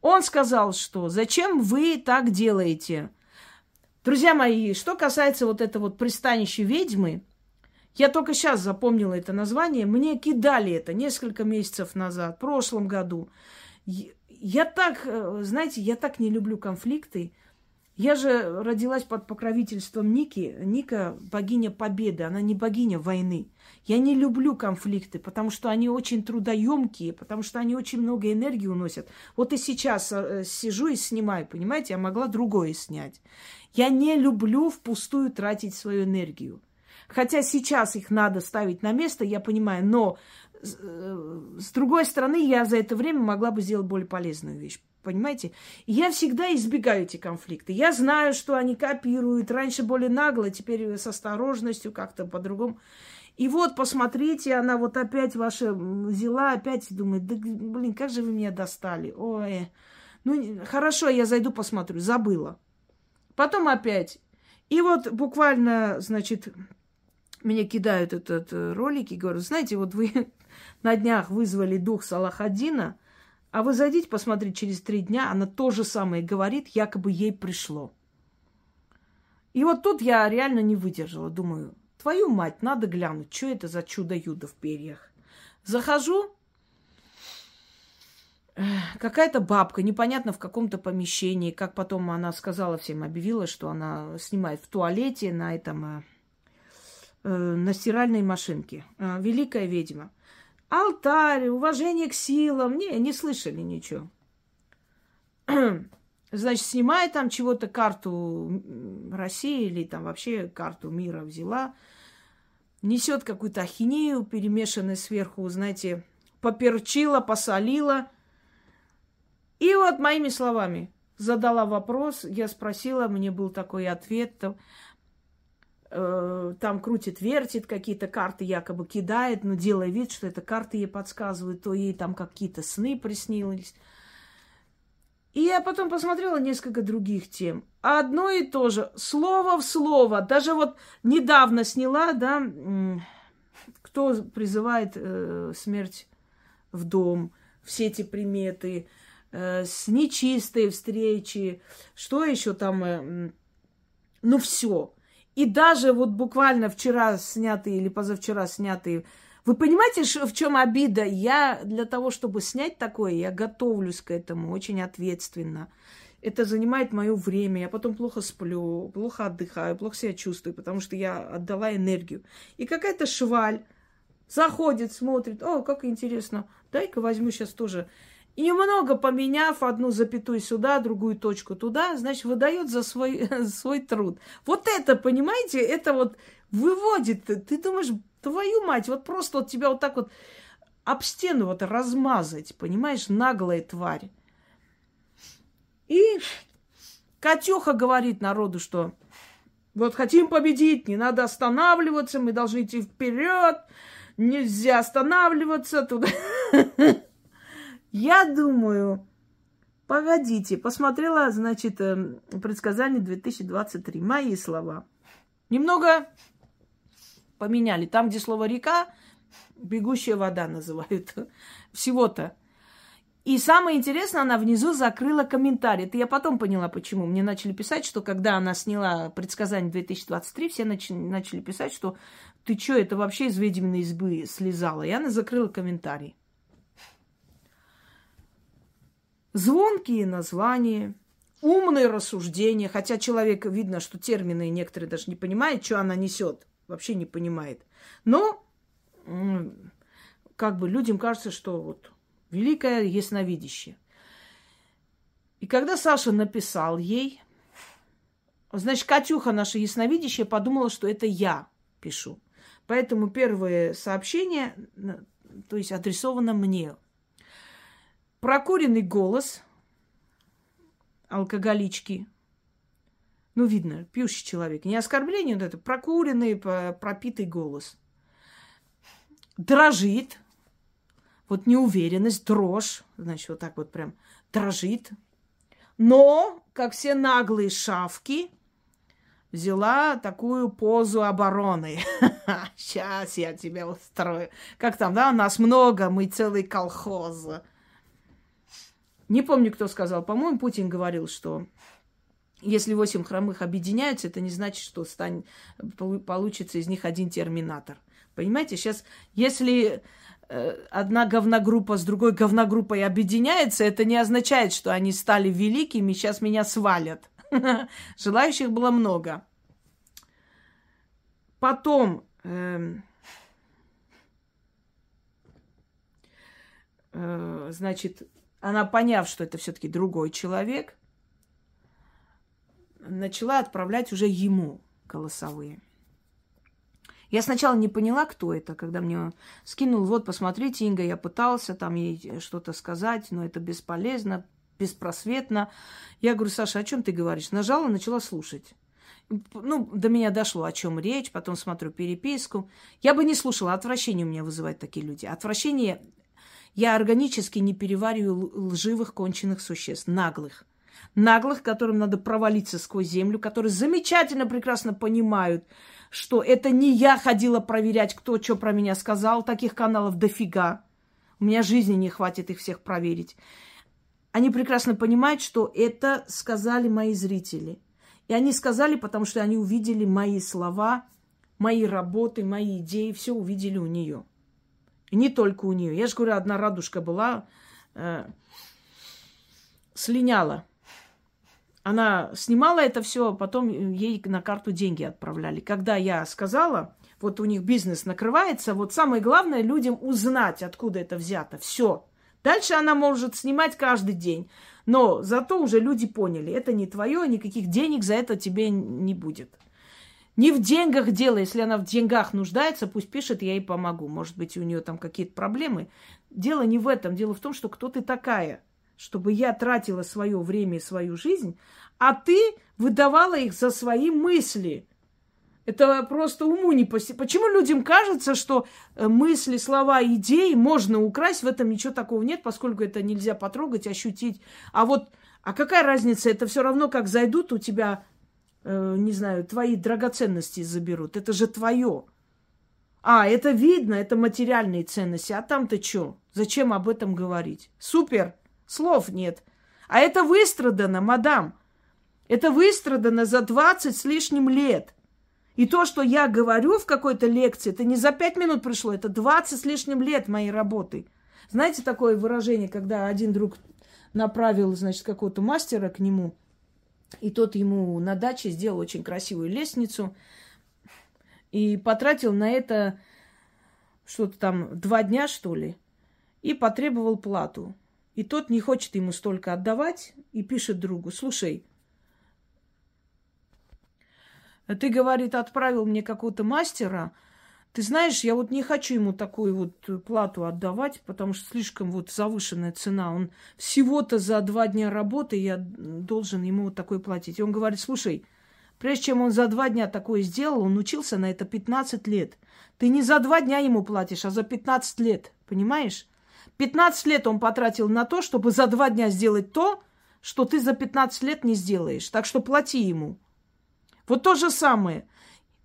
он сказал, что зачем вы так делаете? Друзья мои, что касается вот этого вот пристанища ведьмы, я только сейчас запомнила это название. Мне кидали это несколько месяцев назад, в прошлом году. Я так, э, знаете, я так не люблю конфликты. Я же родилась под покровительством Ники. Ника – богиня победы, она не богиня войны. Я не люблю конфликты, потому что они очень трудоемкие, потому что они очень много энергии уносят. Вот и сейчас э, сижу и снимаю, понимаете, я могла другое снять. Я не люблю впустую тратить свою энергию. Хотя сейчас их надо ставить на место, я понимаю, но э, с другой стороны, я за это время могла бы сделать более полезную вещь. Понимаете? Я всегда избегаю эти конфликты. Я знаю, что они копируют. Раньше более нагло, теперь с осторожностью, как-то по-другому. И вот, посмотрите, она вот опять ваша взяла, опять думает, да, блин, как же вы меня достали. Ой, ну, хорошо, я зайду посмотрю. Забыла. Потом опять. И вот буквально, значит, мне кидают этот э, ролик и говорят, знаете, вот вы на днях вызвали дух Салахадина, а вы зайдите посмотреть через три дня, она то же самое говорит, якобы ей пришло. И вот тут я реально не выдержала. Думаю, твою мать, надо глянуть, что это за чудо-юдо в перьях. Захожу, какая-то бабка, непонятно в каком-то помещении, как потом она сказала всем, объявила, что она снимает в туалете на этом, э, э на стиральной машинке. Э, великая ведьма. Алтарь, уважение к силам. Не, не слышали ничего. Значит, снимает там чего-то карту России или там вообще карту мира взяла, несет какую-то ахинею, перемешанную сверху, знаете, поперчила, посолила. И вот моими словами задала вопрос, я спросила, мне был такой ответ, там, э, там крутит, вертит, какие-то карты якобы кидает, но делая вид, что это карты ей подсказывают, то ей там какие-то сны приснились. И я потом посмотрела несколько других тем. Одно и то же, слово в слово. Даже вот недавно сняла, да, кто призывает э, смерть в дом, все эти приметы, э, с нечистой встречи, что еще там, э, ну все. И даже вот буквально вчера снятые или позавчера снятые вы понимаете, в чем обида? Я для того, чтобы снять такое, я готовлюсь к этому очень ответственно. Это занимает мое время. Я потом плохо сплю, плохо отдыхаю, плохо себя чувствую, потому что я отдала энергию. И какая-то шваль заходит, смотрит. О, как интересно. Дай-ка возьму сейчас тоже. И немного поменяв одну запятую сюда, другую точку туда, значит, выдает за свой, свой труд. Вот это, понимаете, это вот выводит. Ты думаешь, Твою мать, вот просто вот тебя вот так вот об стену вот размазать, понимаешь, наглая тварь. И Катюха говорит народу, что вот хотим победить, не надо останавливаться, мы должны идти вперед, нельзя останавливаться туда. Я думаю, погодите, посмотрела, значит, эм, предсказание 2023, мои слова. Немного поменяли. Там, где слово река, бегущая вода называют. Всего-то. И самое интересное, она внизу закрыла комментарий. Это я потом поняла, почему. Мне начали писать, что когда она сняла предсказание 2023, все нач- начали писать, что ты что, это вообще из ведьминой избы слезала. И она закрыла комментарий. Звонкие названия, умные рассуждения, хотя человек видно, что термины некоторые даже не понимают, что она несет вообще не понимает. Но как бы людям кажется, что вот великое ясновидящее. И когда Саша написал ей, значит, Катюха, наша ясновидящая, подумала, что это я пишу. Поэтому первое сообщение, то есть адресовано мне. Прокуренный голос алкоголички – ну, видно, пьющий человек. Не оскорбление, вот это прокуренный, пропитый голос. Дрожит. Вот неуверенность, дрожь. Значит, вот так вот прям дрожит. Но, как все наглые шавки, взяла такую позу обороны. Сейчас я тебя устрою. Как там, да, нас много, мы целый колхоз. Не помню, кто сказал. По-моему, Путин говорил, что если восемь хромых объединяются, это не значит, что стань, получится из них один терминатор. Понимаете, сейчас, если э, одна говногруппа с другой говногруппой объединяется, это не означает, что они стали великими, сейчас меня свалят. Желающих было много. Потом, э, э, значит, она поняв, что это все-таки другой человек, начала отправлять уже ему голосовые. Я сначала не поняла, кто это, когда мне скинул, вот, посмотрите, Инга, я пытался там ей что-то сказать, но это бесполезно, беспросветно. Я говорю, Саша, о чем ты говоришь? Нажала, начала слушать. Ну, до меня дошло, о чем речь, потом смотрю переписку. Я бы не слушала, отвращение у меня вызывают такие люди. Отвращение, я органически не перевариваю лживых конченых существ, наглых. наглых, которым надо провалиться сквозь землю, которые замечательно, прекрасно понимают, что это не я ходила проверять, кто что про меня сказал. Таких каналов дофига. У меня жизни не хватит их всех проверить. Они прекрасно понимают, что это сказали мои зрители. И они сказали, потому что они увидели мои слова, мои работы, мои идеи, все увидели у нее. Не только у нее. Я же говорю, одна радужка была, э, слиняла. Она снимала это все, потом ей на карту деньги отправляли. Когда я сказала, вот у них бизнес накрывается, вот самое главное людям узнать, откуда это взято. Все. Дальше она может снимать каждый день. Но зато уже люди поняли, это не твое, никаких денег за это тебе не будет. Не в деньгах дело, если она в деньгах нуждается, пусть пишет, я ей помогу. Может быть, у нее там какие-то проблемы. Дело не в этом. Дело в том, что кто ты такая, чтобы я тратила свое время и свою жизнь, а ты выдавала их за свои мысли. Это просто уму не поси. Почему людям кажется, что э, мысли, слова, идеи можно украсть, в этом ничего такого нет, поскольку это нельзя потрогать, ощутить. А вот, а какая разница? Это все равно, как зайдут у тебя э, не знаю, твои драгоценности заберут. Это же твое. А, это видно, это материальные ценности. А там-то что? Зачем об этом говорить? Супер, слов нет. А это выстрадано, мадам. Это выстрадано за 20 с лишним лет. И то, что я говорю в какой-то лекции, это не за 5 минут пришло, это 20 с лишним лет моей работы. Знаете такое выражение, когда один друг направил, значит, какого-то мастера к нему – и тот ему на даче сделал очень красивую лестницу и потратил на это что-то там два дня, что ли, и потребовал плату. И тот не хочет ему столько отдавать и пишет другу, слушай, ты, говорит, отправил мне какого-то мастера, ты знаешь, я вот не хочу ему такую вот плату отдавать, потому что слишком вот завышенная цена. Он всего-то за два дня работы я должен ему вот такой платить. И он говорит, слушай, прежде чем он за два дня такое сделал, он учился на это 15 лет. Ты не за два дня ему платишь, а за 15 лет, понимаешь? 15 лет он потратил на то, чтобы за два дня сделать то, что ты за 15 лет не сделаешь. Так что плати ему. Вот то же самое –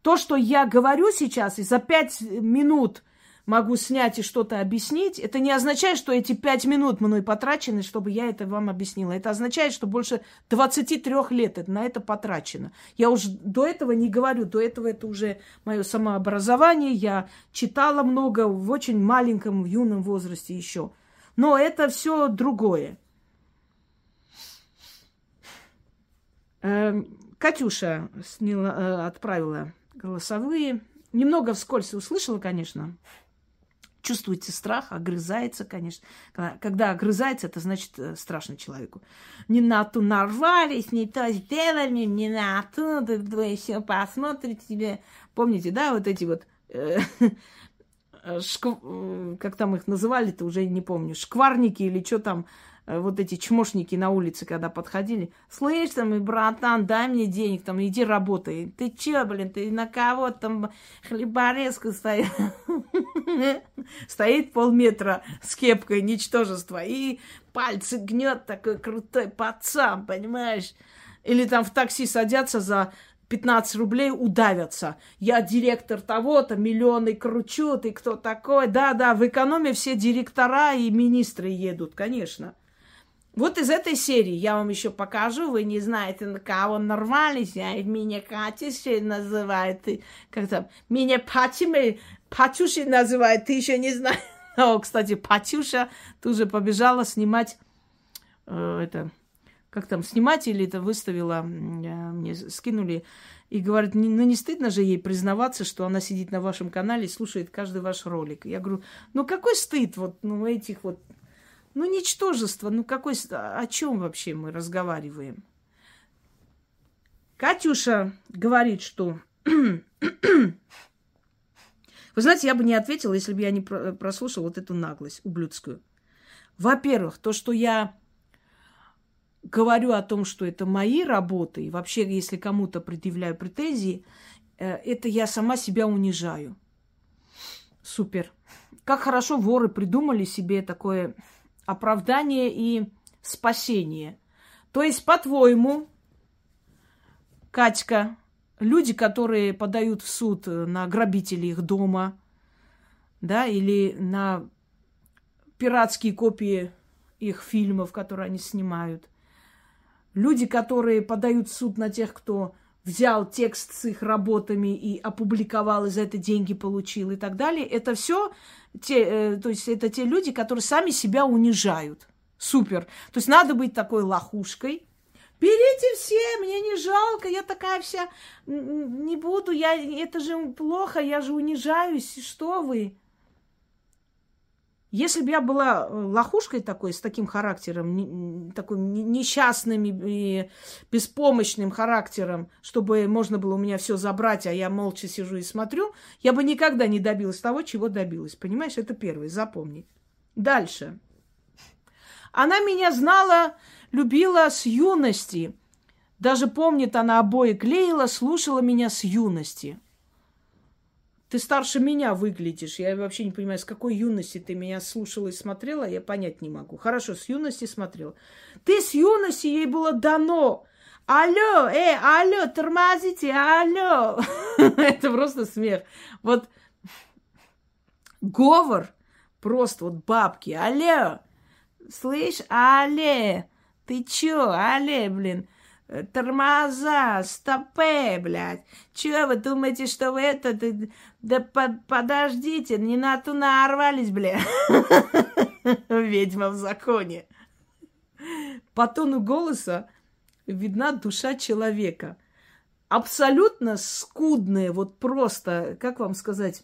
то, что я говорю сейчас, и за пять минут могу снять и что-то объяснить, это не означает, что эти пять минут мной потрачены, чтобы я это вам объяснила. Это означает, что больше 23 лет на это потрачено. Я уже до этого не говорю, до этого это уже мое самообразование, я читала много в очень маленьком, в юном возрасте еще. Но это все другое. Эм, Катюша сняла, э, отправила голосовые. Немного вскользь услышала, конечно. Чувствуете страх, огрызается, конечно. Когда огрызается, это значит э, страшно человеку. Не на ту нарвались, не то сделали, не на ту, вы еще посмотрите тебе. Помните, да, вот эти вот э, шкв... как там их называли-то, уже не помню, шкварники или что там, Э, вот эти чмошники на улице, когда подходили, слышь, там, братан, дай мне денег, там, иди работай. Ты чё, блин, ты на кого там хлеборезка стоит? Стоит полметра с кепкой ничтожества и пальцы гнет такой крутой пацан, понимаешь? Или там в такси садятся за 15 рублей удавятся. Я директор того-то, миллионы кручу, ты кто такой? Да-да, в экономе все директора и министры едут, конечно. Вот из этой серии я вам еще покажу. Вы не знаете, на кого нарвались. Я меня Катюшей называют. Как там? Меня Патимой, Патюшей называют. Ты еще не знаешь. О, кстати, Патюша тоже побежала снимать э, это, как там, снимать или это выставила, э, мне скинули, и говорит, ну не стыдно же ей признаваться, что она сидит на вашем канале и слушает каждый ваш ролик. Я говорю, ну какой стыд вот ну, этих вот ну, ничтожество. Ну, какой... О чем вообще мы разговариваем? Катюша говорит, что... Вы знаете, я бы не ответила, если бы я не прослушала вот эту наглость ублюдскую. Во-первых, то, что я говорю о том, что это мои работы, и вообще, если кому-то предъявляю претензии, э, это я сама себя унижаю. Супер. Как хорошо воры придумали себе такое оправдание и спасение. То есть, по-твоему, Катька, люди, которые подают в суд на грабителей их дома, да, или на пиратские копии их фильмов, которые они снимают, люди, которые подают в суд на тех, кто взял текст с их работами и опубликовал, и за это деньги получил и так далее. Это все те, э, то есть это те люди, которые сами себя унижают. Супер. То есть надо быть такой лохушкой. Берите все, мне не жалко, я такая вся, не буду, я, это же плохо, я же унижаюсь, что вы? Если бы я была э, лохушкой такой, с таким характером, такой несчастным и беспомощным характером, чтобы можно было у меня все забрать, а я молча сижу и смотрю, я бы никогда не добилась того, чего добилась. Понимаешь, это первый, запомни. Дальше. Она меня знала, любила с юности. Даже помнит, она обои клеила, слушала меня с юности. Ты старше меня выглядишь. Я вообще не понимаю, с какой юности ты меня слушала и смотрела, я понять не могу. Хорошо, с юности смотрела. Ты с юности ей было дано. Алло, э, алло, тормозите, алло. Это просто смех. Вот говор просто вот бабки. Алло, слышь, алле, ты чё, алле, блин. Э, тормоза, стопе, блядь. Чего вы думаете, что вы это... Да под, подождите, не на ту нарвались, блядь. Ведьма в законе. По тону голоса видна душа человека. Абсолютно скудная, вот просто, как вам сказать,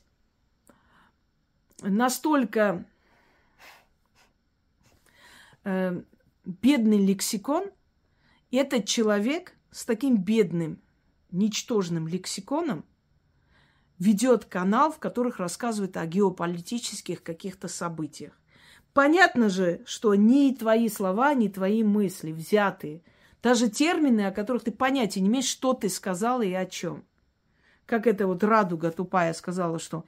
настолько э, бедный лексикон – этот человек с таким бедным, ничтожным лексиконом ведет канал, в которых рассказывает о геополитических каких-то событиях. Понятно же, что ни твои слова, ни твои мысли взятые. Даже термины, о которых ты понятия не имеешь, что ты сказала и о чем. Как это вот радуга тупая сказала, что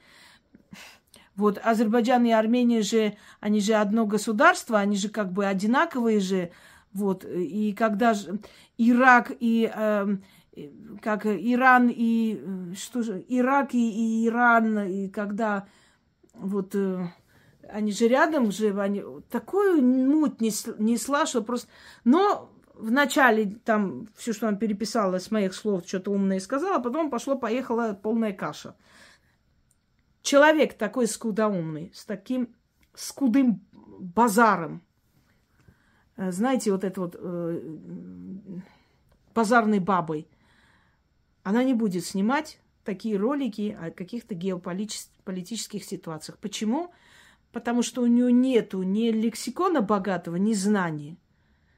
вот Азербайджан и Армения же, они же одно государство, они же как бы одинаковые же, вот, и когда же Ирак и э, как Иран и что же Ирак и, и Иран и когда вот э, они же рядом же они такую муть не несла, что просто. Но вначале там все, что она переписала с моих слов, что-то умное сказала, а потом пошло-поехала полная каша. Человек такой скудоумный, с таким скудым базаром, Э, знаете, вот этой вот э, базарной бабой, она не будет снимать такие ролики о каких-то геополитических ситуациях. Почему? Потому что у нее нету ни лексикона богатого, ни знаний.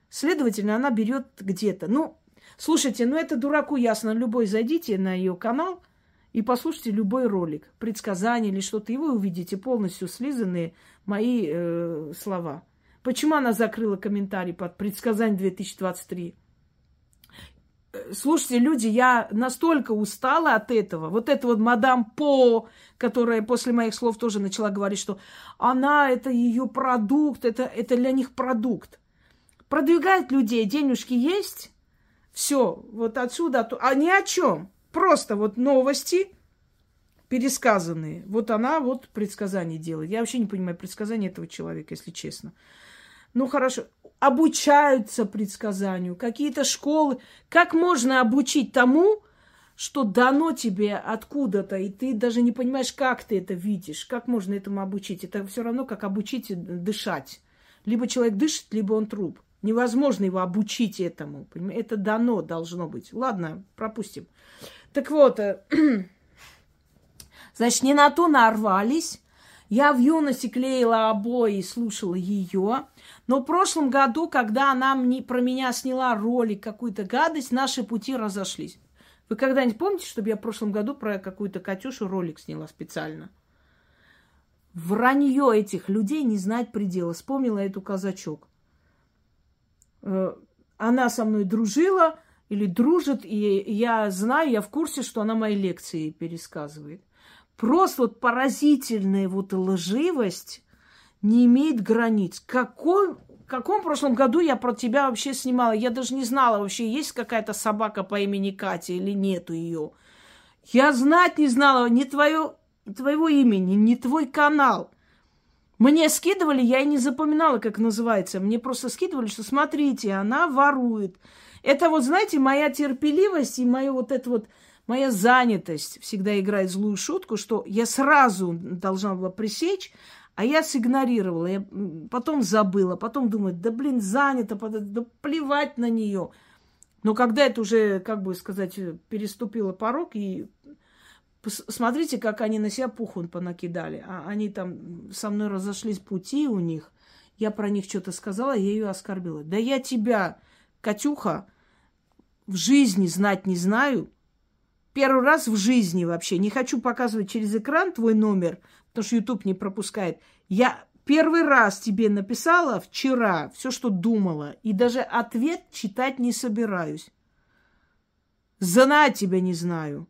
Следовательно, она берет где-то. Ну, слушайте, ну это дураку ясно. Любой зайдите на ее канал и послушайте любой ролик, предсказание или что-то, и вы увидите полностью слизанные мои э, слова. Почему она закрыла комментарий под предсказание 2023? Слушайте, люди, я настолько устала от этого. Вот эта вот мадам По, которая после моих слов тоже начала говорить, что она, это ее продукт, это, это для них продукт. Продвигает людей, денежки есть, все, вот отсюда, а ни о чем. Просто вот новости пересказанные. Вот она вот предсказание делает. Я вообще не понимаю предсказания этого человека, если честно ну хорошо, обучаются предсказанию, какие-то школы. Как можно обучить тому, что дано тебе откуда-то, и ты даже не понимаешь, как ты это видишь, как можно этому обучить. Это все равно, как обучить дышать. Либо человек дышит, либо он труп. Невозможно его обучить этому. Это дано должно быть. Ладно, пропустим. Так вот, э, значит, не на то нарвались. Я в юности клеила обои и слушала ее. Но в прошлом году, когда она мне, про меня сняла ролик, какую-то гадость, наши пути разошлись. Вы когда-нибудь помните, чтобы я в прошлом году про какую-то Катюшу ролик сняла специально? Вранье этих людей не знать предела. Вспомнила эту казачок. Э, она со мной дружила или дружит, и я знаю, я в курсе, что она мои лекции пересказывает. Просто вот поразительная вот лживость не имеет границ. Какой, каком прошлом году я про тебя вообще снимала? Я даже не знала, вообще есть какая-то собака по имени Катя или нету ее. Я знать не знала ни твое, твоего имени, ни твой канал. Мне скидывали, я и не запоминала, как называется. Мне просто скидывали, что смотрите, она ворует. Это вот, знаете, моя терпеливость и моя вот эта вот моя занятость всегда играет злую шутку, что я сразу должна была пресечь, а я сигнорировала, я потом забыла, потом думаю, да блин, занято, да плевать на нее. Но когда это уже, как бы сказать, переступило порог, и смотрите, как они на себя пухун понакидали. А они там со мной разошлись пути у них. Я про них что-то сказала, я ее оскорбила. Да я тебя, Катюха, в жизни знать не знаю. Первый раз в жизни вообще. Не хочу показывать через экран твой номер, потому что YouTube не пропускает. Я первый раз тебе написала вчера все, что думала, и даже ответ читать не собираюсь. Знать тебя не знаю.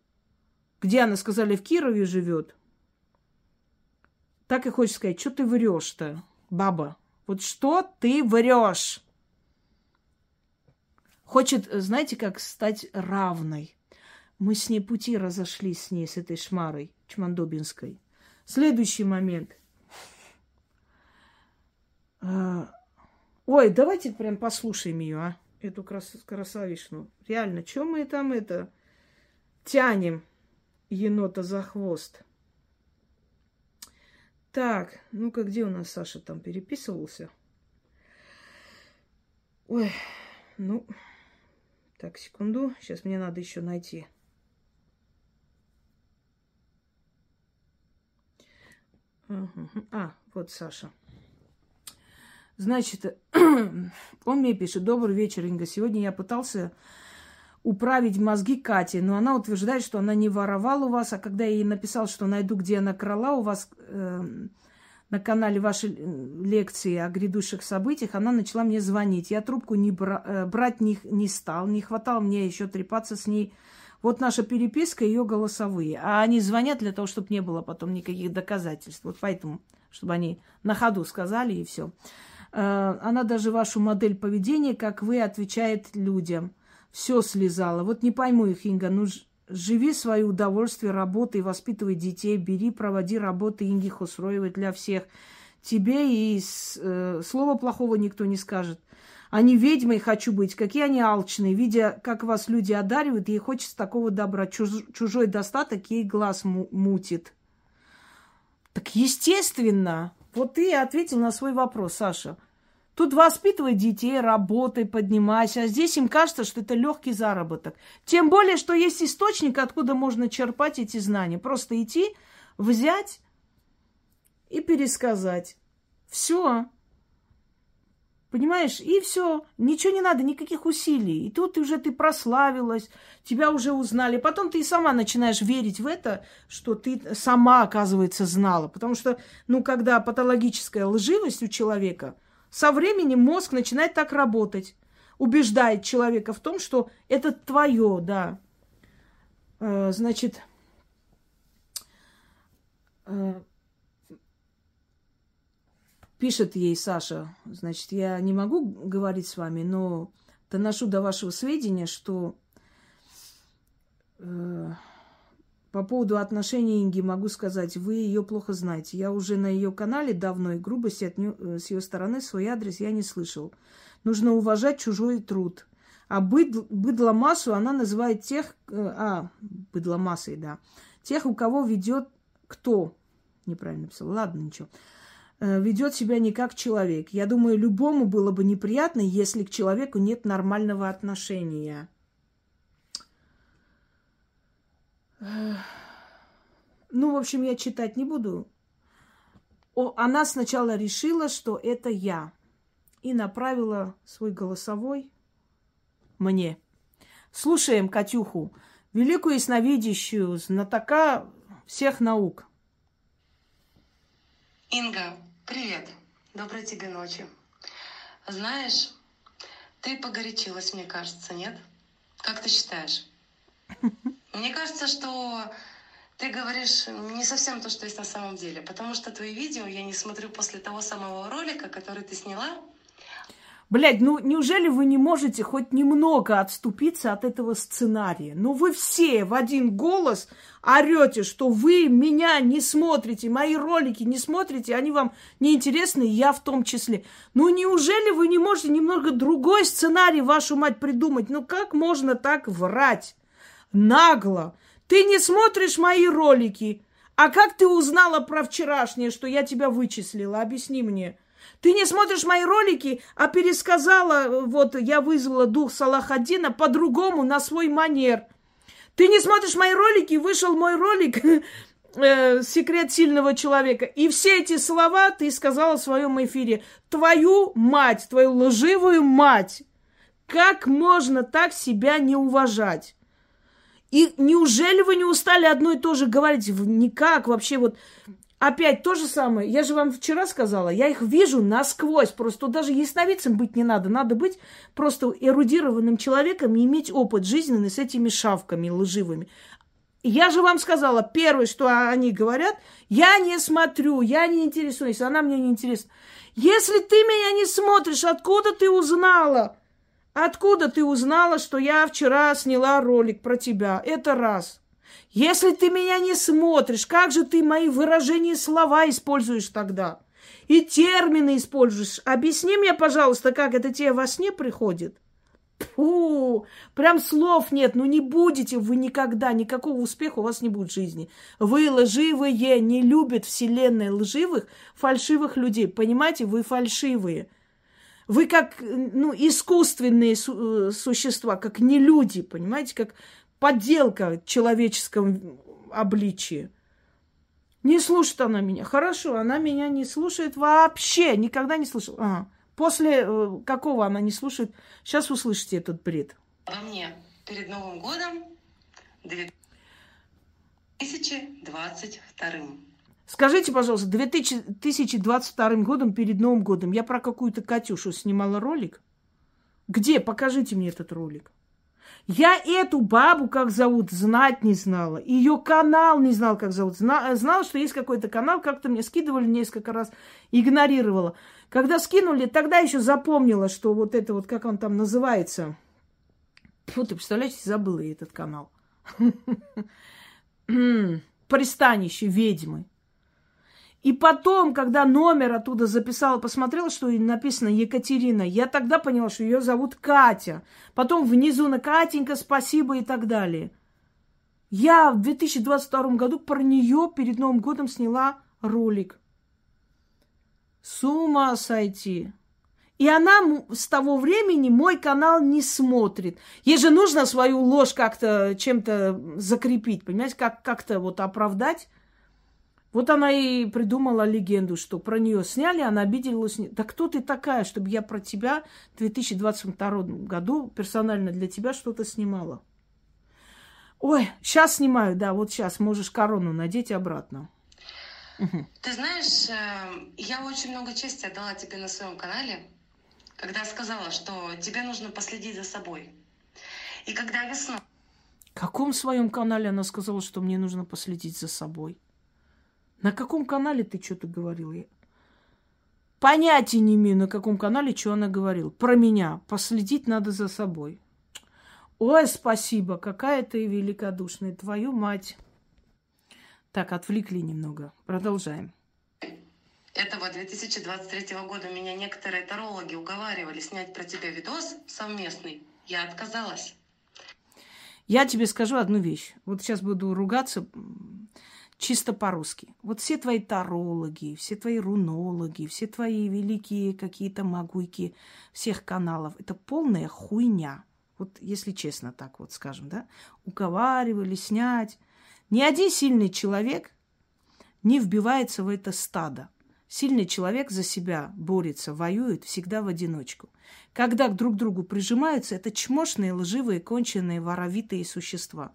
Где она, сказали, в Кирове живет. Так и хочешь сказать, что ты врешь-то, баба? Вот что ты врешь? Хочет, знаете, как стать равной. Мы с ней пути разошлись с ней, с этой шмарой Чмандобинской. Следующий момент. А, ой, давайте прям послушаем ее, а? Эту крас красавишну. Реально, что мы там это тянем енота за хвост? Так, ну-ка, где у нас Саша там переписывался? Ой, ну, так, секунду. Сейчас мне надо еще найти. А, вот Саша. Значит, он мне пишет, добрый вечер, Инга. Сегодня я пытался управить мозги Кати, но она утверждает, что она не воровала у вас, а когда я ей написал, что найду, где она крала у вас э, на канале ваши лекции о грядущих событиях, она начала мне звонить. Я трубку не бра- э, брать не, не стал, не хватало мне еще трепаться с ней вот наша переписка, ее голосовые. А они звонят для того, чтобы не было потом никаких доказательств. Вот поэтому, чтобы они на ходу сказали и все. Э, она даже вашу модель поведения, как вы, отвечает людям. Все слезала. Вот не пойму их, Инга. Ну, живи свое удовольствие, работай, воспитывай детей, бери, проводи работы Инги Хусроевой для всех. Тебе и э, слова плохого никто не скажет. Они ведьмой хочу быть, какие они алчные. Видя, как вас люди одаривают, ей хочется такого добра. Чуж, чужой достаток ей глаз мутит. Так естественно. Вот ты ответил на свой вопрос, Саша. Тут воспитывай детей, работай, поднимайся. А здесь им кажется, что это легкий заработок. Тем более, что есть источник, откуда можно черпать эти знания. Просто идти, взять и пересказать. Все. Понимаешь? И все. Ничего не надо, никаких усилий. И тут уже ты прославилась, тебя уже узнали. Потом ты и сама начинаешь верить в это, что ты сама, оказывается, знала. Потому что, ну, когда патологическая лживость у человека, со временем мозг начинает так работать. Убеждает человека в том, что это твое, да. Э, значит, э, Пишет ей Саша, значит, я не могу говорить с вами, но доношу до вашего сведения, что э, по поводу отношений Инги могу сказать, вы ее плохо знаете. Я уже на ее канале давно и грубости от нее, э, с ее стороны свой адрес я не слышал. Нужно уважать чужой труд. А быд, быдломассу она называет тех, э, а, быдломассой, да, тех, у кого ведет кто? Неправильно написал. Ладно, ничего. Э, ведет себя не как человек. Я думаю, любому было бы неприятно, если к человеку нет нормального отношения. Ну, в общем, я читать не буду. О, она сначала решила, что это я. И направила свой голосовой мне. Слушаем Катюху, великую ясновидящую, знатока всех наук. Инга, привет. Доброй тебе ночи. Знаешь, ты погорячилась, мне кажется, нет? Как ты считаешь? Мне кажется, что ты говоришь не совсем то, что есть на самом деле, потому что твои видео я не смотрю после того самого ролика, который ты сняла Блядь, ну неужели вы не можете хоть немного отступиться от этого сценария? Ну вы все в один голос орете, что вы меня не смотрите, мои ролики не смотрите, они вам не интересны, я в том числе. Ну неужели вы не можете немного другой сценарий, вашу мать, придумать? Ну как можно так врать? Нагло. Ты не смотришь мои ролики. А как ты узнала про вчерашнее, что я тебя вычислила? Объясни мне. Ты не смотришь мои ролики, а пересказала, вот я вызвала дух Салахаддина по-другому, на свой манер. Ты не смотришь мои ролики, вышел мой ролик э, «Секрет сильного человека». И все эти слова ты сказала в своем эфире. Твою мать, твою лживую мать. Как можно так себя не уважать? И неужели вы не устали одно и то же говорить? Никак вообще вот Опять то же самое. Я же вам вчера сказала, я их вижу насквозь. Просто даже ясновидцем быть не надо. Надо быть просто эрудированным человеком и иметь опыт жизненный с этими шавками лживыми. Я же вам сказала, первое, что они говорят, я не смотрю, я не интересуюсь, она мне не интересна. Если ты меня не смотришь, откуда ты узнала? Откуда ты узнала, что я вчера сняла ролик про тебя? Это раз. Если ты меня не смотришь, как же ты мои выражения слова используешь тогда? И термины используешь. Объясни мне, пожалуйста, как это тебе во сне приходит? Фу, прям слов нет, ну не будете вы никогда, никакого успеха у вас не будет в жизни. Вы лживые, не любят вселенная лживых, фальшивых людей. Понимаете, вы фальшивые. Вы как ну, искусственные су- э, существа, как не люди, понимаете, как подделка человеческом обличии. Не слушает она меня. Хорошо, она меня не слушает вообще, никогда не слышала. Ага. После э, какого она не слушает? Сейчас услышите этот бред. Во мне перед Новым годом 2022. Скажите, пожалуйста, 2022 годом перед Новым годом я про какую-то Катюшу снимала ролик? Где? Покажите мне этот ролик. Я эту бабу, как зовут, знать не знала. Ее канал не знал, как зовут. Зна- знала, что есть какой-то канал, как-то мне скидывали несколько раз, игнорировала. Когда скинули, тогда еще запомнила, что вот это вот, как он там называется. Фу, ты представляете, забыла этот канал. Пристанище ведьмы. И потом, когда номер оттуда записала, посмотрела, что написано Екатерина, я тогда поняла, что ее зовут Катя. Потом внизу на Катенька, спасибо и так далее. Я в 2022 году про нее перед Новым годом сняла ролик. С ума сойти. И она с того времени мой канал не смотрит. Ей же нужно свою ложь как-то чем-то закрепить, понимаете, как- как-то вот оправдать. Вот она и придумала легенду, что про нее сняли, она обиделась. Да кто ты такая, чтобы я про тебя в 2022 году персонально для тебя что-то снимала? Ой, сейчас снимаю, да, вот сейчас можешь корону надеть обратно. Ты знаешь, э, я очень много чести отдала тебе на своем канале, когда сказала, что тебе нужно последить за собой. И когда весной... В каком своем канале она сказала, что мне нужно последить за собой? На каком канале ты что-то говорил? Я понятия не имею, на каком канале что она говорила. Про меня. Последить надо за собой. Ой, спасибо, какая ты великодушная, твою мать. Так, отвлекли немного. Продолжаем. Этого 2023 года меня некоторые тарологи уговаривали снять про тебя видос совместный. Я отказалась. Я тебе скажу одну вещь. Вот сейчас буду ругаться чисто по-русски. Вот все твои тарологи, все твои рунологи, все твои великие какие-то магуйки всех каналов, это полная хуйня. Вот если честно так вот скажем, да, уговаривали снять. Ни один сильный человек не вбивается в это стадо. Сильный человек за себя борется, воюет всегда в одиночку. Когда друг к другу прижимаются, это чмошные, лживые, конченые, воровитые существа.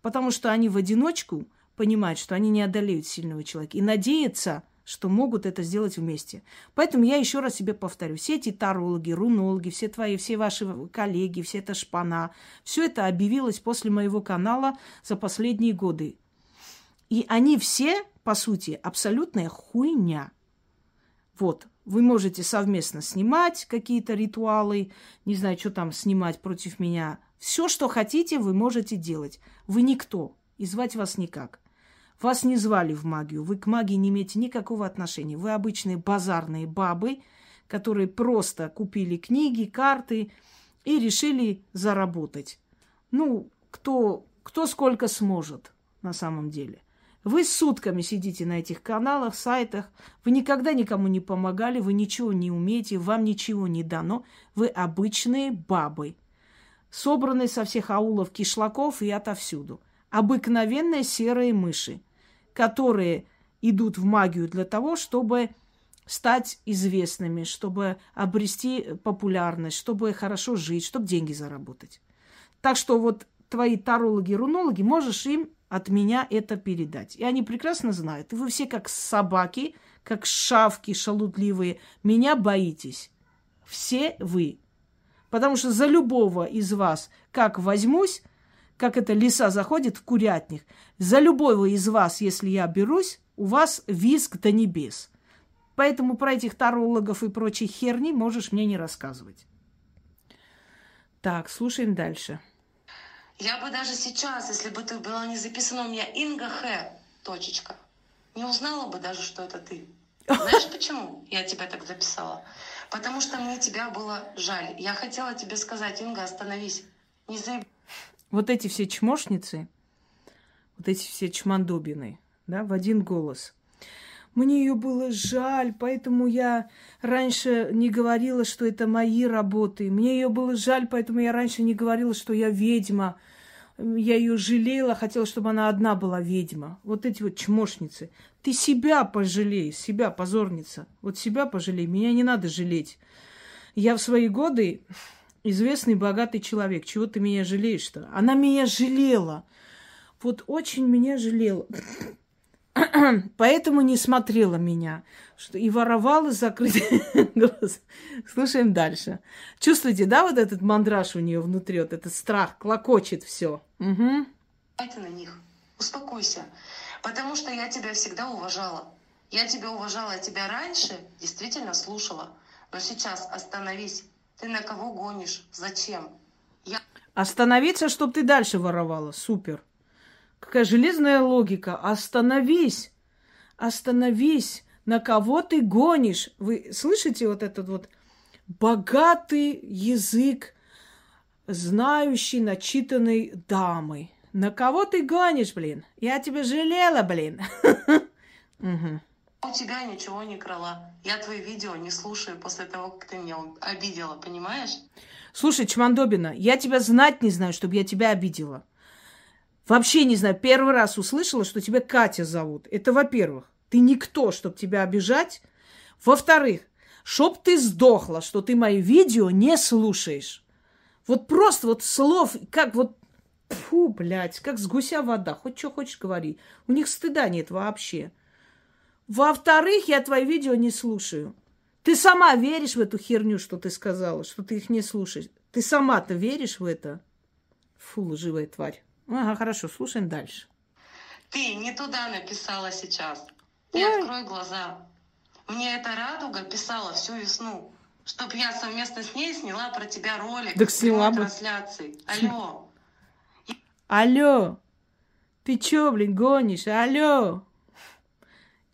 Потому что они в одиночку понимают, что они не одолеют сильного человека. И надеются, что могут это сделать вместе. Поэтому я еще раз себе повторю. Все эти тарологи, рунологи, все твои, все ваши коллеги, все это шпана, все это объявилось после моего канала за последние годы. И они все, по сути, абсолютная хуйня. Вот. Вы можете совместно снимать какие-то ритуалы, не знаю, что там снимать против меня. Все, что хотите, вы можете делать. Вы никто, и звать вас никак. Вас не звали в магию, вы к магии не имеете никакого отношения. Вы обычные базарные бабы, которые просто купили книги, карты и решили заработать. Ну, кто, кто сколько сможет на самом деле. Вы сутками сидите на этих каналах, сайтах, вы никогда никому не помогали, вы ничего не умеете, вам ничего не дано, вы обычные бабы, собранные со всех аулов кишлаков и отовсюду. Обыкновенные серые мыши – которые идут в магию для того, чтобы стать известными, чтобы обрести популярность, чтобы хорошо жить, чтобы деньги заработать. Так что вот твои тарологи, рунологи, можешь им от меня это передать. И они прекрасно знают. И вы все как собаки, как шавки шалудливые, меня боитесь. Все вы. Потому что за любого из вас, как возьмусь, как эта лиса заходит в курятник. За любого из вас, если я берусь, у вас визг до небес. Поэтому про этих тарологов и прочей херни можешь мне не рассказывать. Так, слушаем дальше. Я бы даже сейчас, если бы ты была не записана у меня Инга Х. Точечка, не узнала бы даже, что это ты. Знаешь почему я тебя так записала? Потому что мне тебя было жаль. Я хотела тебе сказать, Инга, остановись. Не заеб вот эти все чмошницы, вот эти все чмандобины, да, в один голос. Мне ее было жаль, поэтому я раньше не говорила, что это мои работы. Мне ее было жаль, поэтому я раньше не говорила, что я ведьма. Я ее жалела, хотела, чтобы она одна была ведьма. Вот эти вот чмошницы. Ты себя пожалей, себя, позорница. Вот себя пожалей, меня не надо жалеть. Я в свои годы известный богатый человек. Чего ты меня жалеешь-то? Она меня жалела. Вот очень меня жалела. Поэтому не смотрела меня. Что и воровала закрытые глаза. Слушаем дальше. Чувствуете, да, вот этот мандраж у нее внутри, вот этот страх, клокочет все. Угу. Это на них. Успокойся. Потому что я тебя всегда уважала. Я тебя уважала, тебя раньше действительно слушала. Но сейчас остановись ты на кого гонишь? Зачем? Я... Остановиться, чтобы ты дальше воровала. Супер. Какая железная логика. Остановись. Остановись. На кого ты гонишь? Вы слышите вот этот вот богатый язык, знающий, начитанной дамы. На кого ты гонишь, блин? Я тебя жалела, блин. Угу. У тебя ничего не крала. Я твои видео не слушаю после того, как ты меня обидела, понимаешь? Слушай, Чмандобина, я тебя знать не знаю, чтобы я тебя обидела. Вообще не знаю. Первый раз услышала, что тебя Катя зовут. Это во-первых. Ты никто, чтобы тебя обижать. Во-вторых, чтоб ты сдохла, что ты мои видео не слушаешь. Вот просто вот слов, как вот Фу, блядь, как с гуся вода. Хоть что хочешь говори. У них стыда нет вообще. Во-вторых, я твои видео не слушаю. Ты сама веришь в эту херню, что ты сказала, что ты их не слушаешь. Ты сама-то веришь в это? Фу, лживая тварь. Ага, хорошо, слушаем дальше. Ты не туда написала сейчас. Ты Ой. открой глаза. Мне эта радуга писала всю весну, чтоб я совместно с ней сняла про тебя ролик. Так сняла бы. трансляции. Алло. Алло. Ты чё, блин, гонишь? Алло.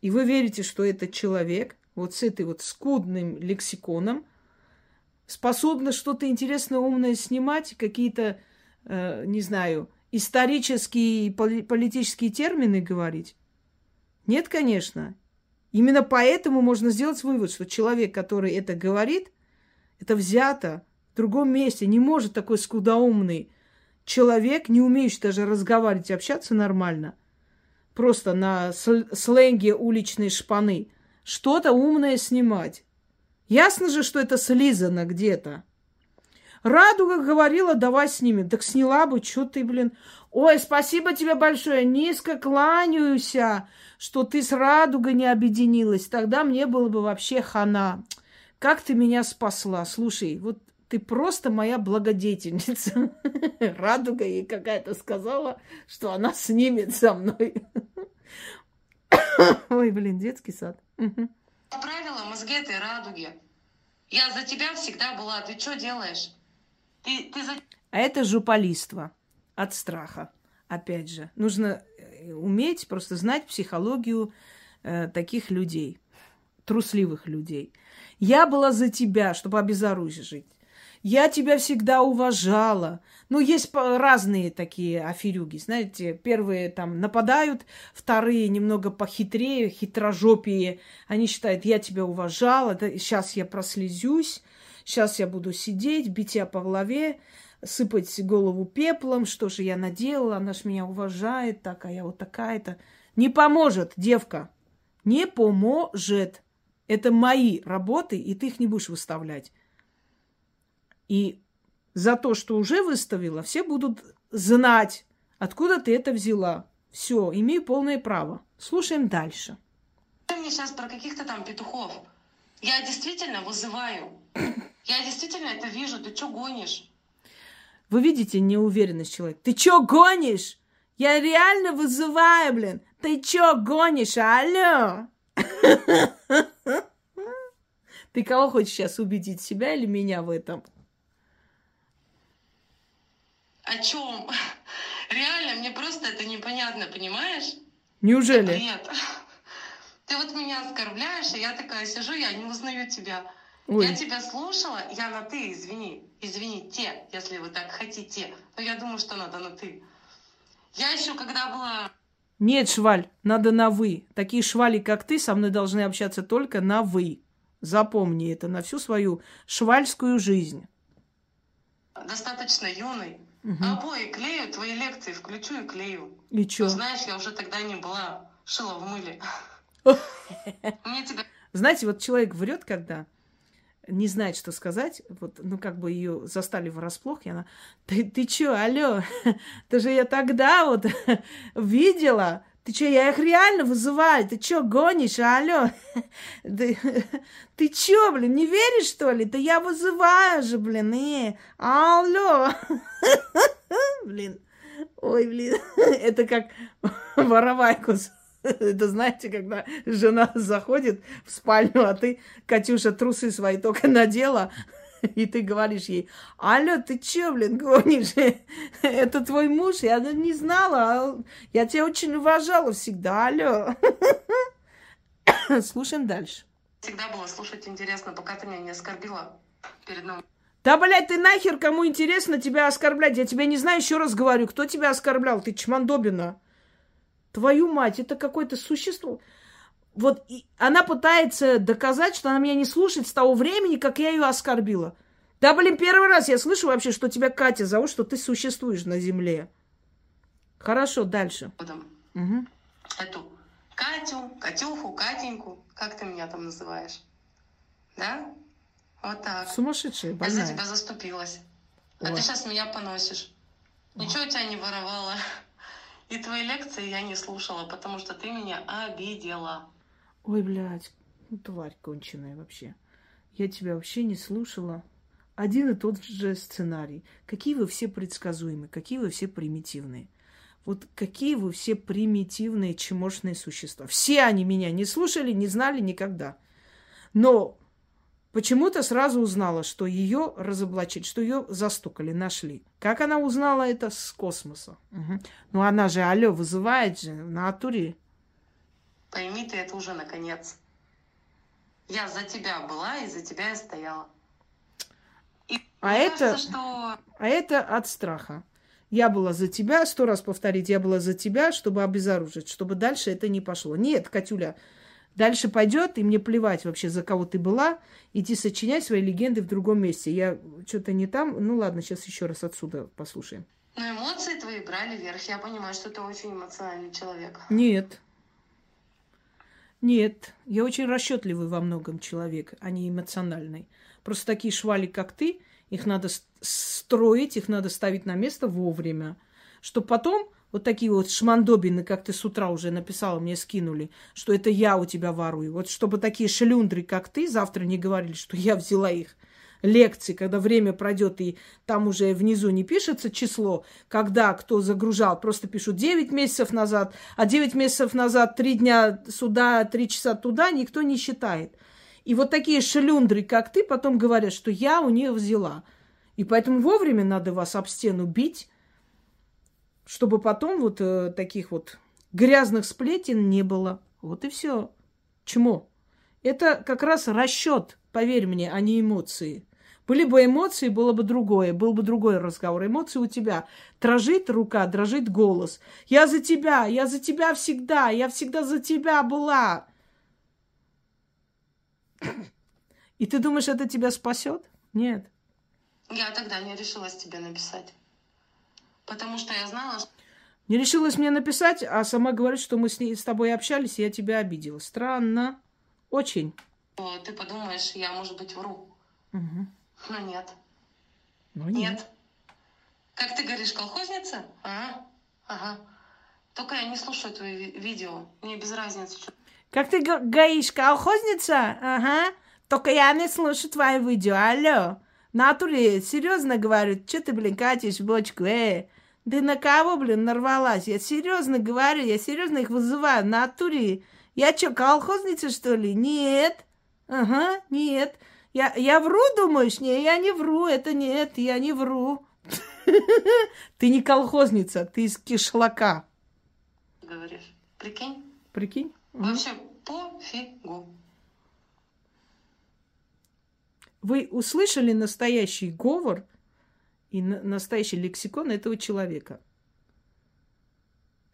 И вы верите, что этот человек вот с этой вот скудным лексиконом способна что-то интересное, умное снимать, какие-то, э, не знаю, исторические и политические термины говорить? Нет, конечно. Именно поэтому можно сделать вывод, что человек, который это говорит, это взято в другом месте. Не может такой скудоумный человек, не умеющий даже разговаривать и общаться нормально – просто на сленге уличной шпаны, что-то умное снимать. Ясно же, что это слизано где-то. Радуга говорила, давай снимем. Так сняла бы, что ты, блин. Ой, спасибо тебе большое, низко кланяюсь, что ты с Радугой не объединилась. Тогда мне было бы вообще хана. Как ты меня спасла? Слушай, вот ты просто моя благодетельница. Радуга ей какая-то сказала, что она снимет со мной. Ой, блин, детский сад. Правила мозги этой радуги. Я за тебя всегда была. Ты что делаешь? Ты, ты за... А это журналиство от страха. Опять же, нужно э, уметь просто знать психологию э, таких людей, трусливых людей. Я была за тебя, чтобы обезоружить. Я тебя всегда уважала. Ну, есть разные такие аферюги, знаете. Первые там нападают, вторые немного похитрее, хитрожопие. Они считают, я тебя уважала, да, сейчас я прослезюсь, сейчас я буду сидеть, бить тебя по голове, сыпать голову пеплом, что же я наделала, она ж меня уважает, такая вот такая-то. Не поможет, девка, не поможет. Это мои работы, и ты их не будешь выставлять. И за то, что уже выставила, все будут знать, откуда ты это взяла. Все, имею полное право. Слушаем дальше. Ты мне сейчас про каких-то там петухов. Я действительно вызываю. Я действительно это вижу. Ты что гонишь? Вы видите неуверенность человека. Ты что гонишь? Я реально вызываю, блин. Ты что гонишь? Алло. Ты кого хочешь сейчас убедить, себя или меня в этом? О чем? Реально, мне просто это непонятно, понимаешь? Неужели? Нет. Ты вот меня оскорбляешь, и я такая сижу, я не узнаю тебя. Ой. Я тебя слушала, я на ты, извини. Извините, если вы так хотите. Но я думаю, что надо на ты. Я еще когда была... Нет, шваль, надо на вы. Такие швали, как ты, со мной должны общаться только на вы. Запомни это на всю свою швальскую жизнь. Достаточно юный. Угу. Обои клею, твои лекции включу и клею. И чё? Ну, знаешь, я уже тогда не была. Шила в мыле. Мне тебя... Знаете, вот человек врет, когда не знает, что сказать, вот, ну, как бы ее застали врасплох, и она, ты, ты чё, алло, ты же я тогда вот видела, ты чё, я их реально вызываю, ты чё, гонишь, алло, ты, ты чё, блин, не веришь, что ли, да я вызываю же, блин, э, алло, блин, ой, блин, это как воровайку это знаете, когда жена заходит в спальню, а ты, Катюша, трусы свои только надела, и ты говоришь ей, алло, ты че, блин, гонишь? Это твой муж? Я не знала, а я тебя очень уважала всегда, алло. Слушаем дальше. Всегда было слушать интересно, пока ты меня не оскорбила перед новым да, блядь, ты нахер кому интересно тебя оскорблять? Я тебя не знаю, еще раз говорю, кто тебя оскорблял? Ты чмандобина. Твою мать, это какое-то существо. Вот и она пытается доказать, что она меня не слушает с того времени, как я ее оскорбила. Да, блин, первый раз я слышу вообще, что тебя Катя зовут, что ты существуешь на земле. Хорошо, дальше. Угу. Эту Катю, Катюху, Катеньку, как ты меня там называешь? Да? Вот так. Сумасшедшая, больная. Я за тебя заступилась. А Ой. ты сейчас меня поносишь. Ничего у тебя не воровала. И твои лекции я не слушала, потому что ты меня обидела. Ой, блядь, ну, тварь конченая вообще. Я тебя вообще не слушала. Один и тот же сценарий. Какие вы все предсказуемые, какие вы все примитивные. Вот какие вы все примитивные чемошные существа. Все они меня не слушали, не знали никогда. Но почему-то сразу узнала, что ее разоблачили, что ее застукали, нашли. Как она узнала это с космоса? Угу. Ну она же, алло, вызывает же на атуре. Пойми ты это уже наконец. Я за тебя была и за тебя я стояла. И а это, кажется, что... а это от страха. Я была за тебя, сто раз повторить, я была за тебя, чтобы обезоружить, чтобы дальше это не пошло. Нет, Катюля, Дальше пойдет, и мне плевать вообще, за кого ты была. Иди сочинять свои легенды в другом месте. Я что-то не там. Ну ладно, сейчас еще раз отсюда послушаем. Но эмоции твои брали вверх. Я понимаю, что ты очень эмоциональный человек. Нет. Нет, я очень расчетливый во многом человек, а не эмоциональный. Просто такие швали, как ты, их надо строить, их надо ставить на место вовремя, чтобы потом вот такие вот шмандобины, как ты с утра уже написала, мне скинули, что это я у тебя ворую. Вот чтобы такие шлюндры, как ты, завтра не говорили, что я взяла их лекции, когда время пройдет, и там уже внизу не пишется число, когда кто загружал, просто пишут 9 месяцев назад, а 9 месяцев назад 3 дня сюда, 3 часа туда, никто не считает. И вот такие шелюндры, как ты, потом говорят, что я у них взяла. И поэтому вовремя надо вас об стену бить, чтобы потом вот э, таких вот грязных сплетен не было. Вот и все. Чему? Это как раз расчет, поверь мне, а не эмоции. Были бы эмоции, было бы другое, был бы другой разговор. Эмоции у тебя. Дрожит рука, дрожит голос. Я за тебя, я за тебя всегда, я всегда за тебя была. И ты думаешь, это тебя спасет? Нет. Я тогда не решилась тебе написать. Потому что я знала, что... Не решилась мне написать, а сама говорит, что мы с, ней, с тобой общались, и я тебя обидела. Странно. Очень. Ты подумаешь, я, может быть, вру. Угу. Но нет. Ну, нет. Нет. Как ты говоришь, колхозница? Ага. Ага. Только я не слушаю твои видео. Мне без разницы. Что... Как ты говоришь, колхозница? Ага. Только я не слушаю твои видео. Алло. Натуре, серьезно говорю, что ты, блин, катишь бочку, э? Ты на кого, блин, нарвалась? Я серьезно говорю, я серьезно их вызываю. Натуре. Я что, колхозница, что ли? Нет. Ага, нет. Я, я вру, думаешь? Не, я не вру, это нет, я не вру. Ты не колхозница, ты из кишлака. Говоришь, прикинь? Прикинь? Вообще пофигу. Вы услышали настоящий говор и настоящий лексикон этого человека.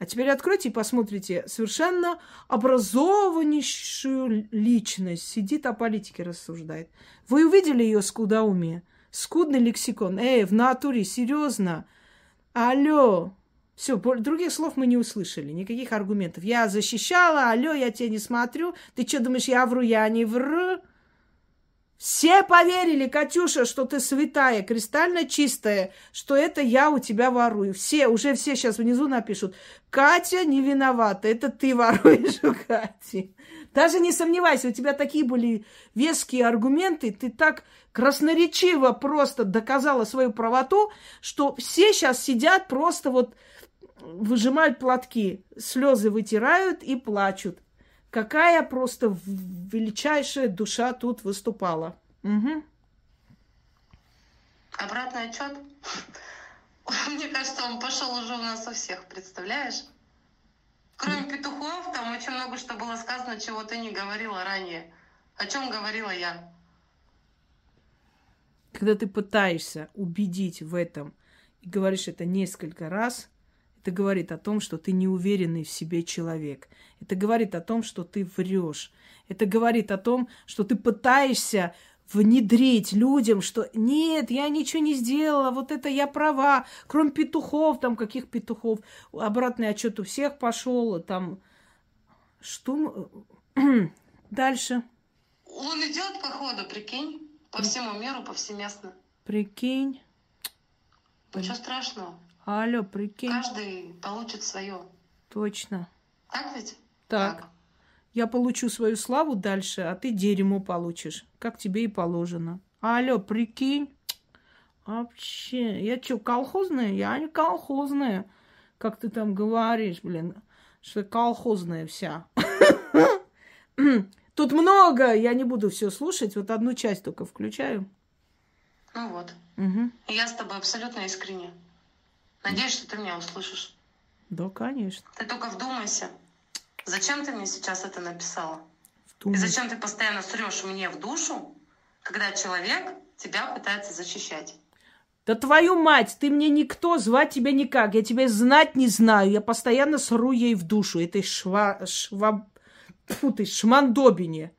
А теперь откройте и посмотрите. Совершенно образованнейшую личность. Сидит о политике рассуждает. Вы увидели ее скудоумие? Скудный лексикон. Эй, в натуре, серьезно. Алло. Все, других слов мы не услышали, никаких аргументов. Я защищала, алло, я тебя не смотрю. Ты что думаешь, я вру, я не вру? Все поверили, Катюша, что ты святая, кристально чистая, что это я у тебя ворую. Все, уже все сейчас внизу напишут. Катя не виновата, это ты воруешь у Кати. Даже не сомневайся, у тебя такие были веские аргументы, ты так красноречиво просто доказала свою правоту, что все сейчас сидят просто вот выжимают платки, слезы вытирают и плачут. Какая просто величайшая душа тут выступала. Угу. Обратный отчет? Мне кажется, он пошел уже у нас у всех, представляешь? Кроме петухов, там очень много что было сказано, чего ты не говорила ранее. О чем говорила я? Когда ты пытаешься убедить в этом и говоришь это несколько раз, это говорит о том, что ты неуверенный в себе человек. Это говорит о том, что ты врешь. Это говорит о том, что ты пытаешься внедрить людям, что нет, я ничего не сделала, вот это я права, кроме петухов, там каких петухов, обратный отчет у всех пошел, там что дальше? Он идет по ходу, прикинь, по всему миру, повсеместно. Прикинь. Ничего страшного. Алло, прикинь. Каждый получит свое. Точно. Так ведь? Так. так. Я получу свою славу дальше, а ты дерьмо получишь, как тебе и положено. Алло, прикинь. Вообще, я что, колхозная? Я не колхозная. Как ты там говоришь, блин, что колхозная вся. Тут много, я не буду все слушать, вот одну часть только включаю. Ну вот. Угу. Я с тобой абсолютно искренне. Надеюсь, что ты меня услышишь. Да, конечно. Ты только вдумайся. Зачем ты мне сейчас это написала? Вдумайся. И зачем ты постоянно срешь мне в душу, когда человек тебя пытается защищать? Да твою мать, ты мне никто, звать тебя никак. Я тебя знать не знаю. Я постоянно сру ей в душу. Этой шва... шва... Фу ты, шмандобине.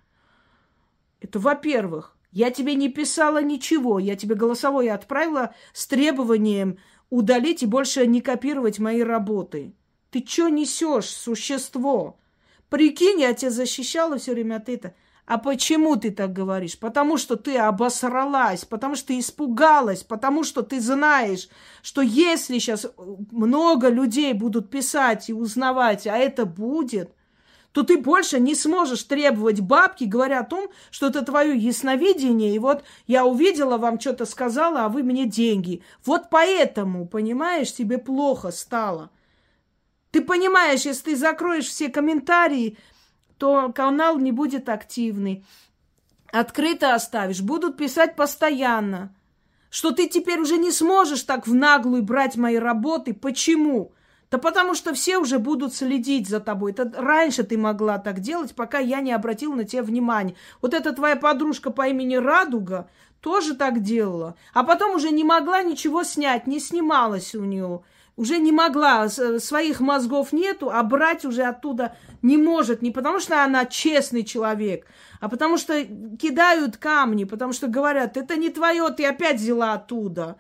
Это во-первых. Я тебе не писала ничего. Я тебе голосовое отправила с требованием удалить и больше не копировать мои работы. Ты что несешь, существо? Прикинь, я тебя защищала все время от этого. А почему ты так говоришь? Потому что ты обосралась, потому что ты испугалась, потому что ты знаешь, что если сейчас много людей будут писать и узнавать, а это будет, то ты больше не сможешь требовать бабки, говоря о том, что это твое ясновидение, и вот я увидела, вам что-то сказала, а вы мне деньги. Вот поэтому, понимаешь, тебе плохо стало. Ты понимаешь, если ты закроешь все комментарии, то канал не будет активный. открыто оставишь, будут писать постоянно, что ты теперь уже не сможешь так в наглую брать мои работы. Почему? Да потому что все уже будут следить за тобой. Это раньше ты могла так делать, пока я не обратил на тебя внимания. Вот эта твоя подружка по имени Радуга тоже так делала. А потом уже не могла ничего снять, не снималась у нее. Уже не могла, своих мозгов нету, а брать уже оттуда не может. Не потому что она честный человек, а потому что кидают камни, потому что говорят, это не твое, ты опять взяла оттуда.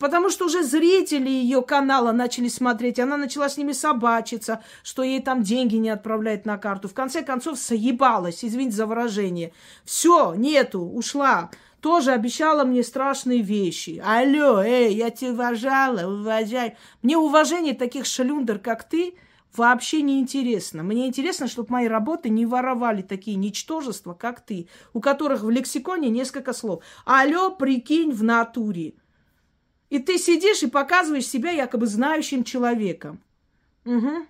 Потому что уже зрители ее канала начали смотреть, она начала с ними собачиться, что ей там деньги не отправляют на карту. В конце концов, соебалась, извините за выражение. Все, нету, ушла. Тоже обещала мне страшные вещи. Алло, эй, я тебя уважала, уважаю. Мне уважение таких шлюндер, как ты, вообще не интересно. Мне интересно, чтобы мои работы не воровали такие ничтожества, как ты, у которых в лексиконе несколько слов. Алло, прикинь, в натуре. И ты сидишь и показываешь себя якобы знающим человеком. Угу.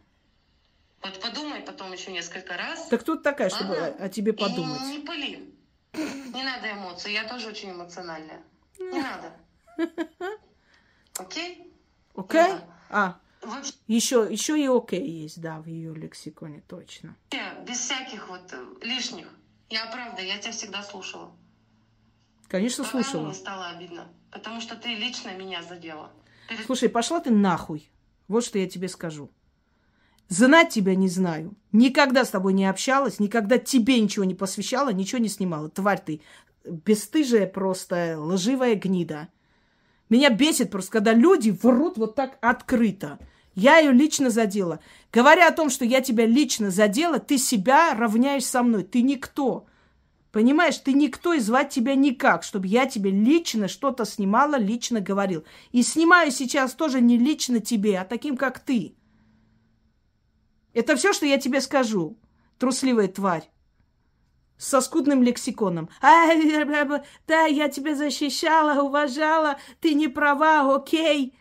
Вот подумай потом еще несколько раз. Так кто ты такая, чтобы ага. о, тебе подумать? И не пыли. Не надо эмоций. Я тоже очень эмоциональная. Не надо. Окей? Окей? А, еще, еще и окей есть, да, в ее лексиконе, точно. Без всяких вот э, лишних. Я правда, я тебя всегда слушала. Конечно, Пока слушала. Мне стало обидно, потому что ты лично меня задела. Перед... Слушай, пошла ты нахуй. Вот что я тебе скажу. Знать тебя не знаю. Никогда с тобой не общалась, никогда тебе ничего не посвящала, ничего не снимала. Тварь ты, бесстыжая просто, лживая гнида. Меня бесит просто, когда люди врут вот так открыто. Я ее лично задела. Говоря о том, что я тебя лично задела, ты себя равняешь со мной. Ты никто. Понимаешь, ты никто и звать тебя никак, чтобы я тебе лично что-то снимала, лично говорил. И снимаю сейчас тоже не лично тебе, а таким, как ты. Это все, что я тебе скажу, трусливая тварь. Со скудным лексиконом. А, да, я тебя защищала, уважала, ты не права, окей.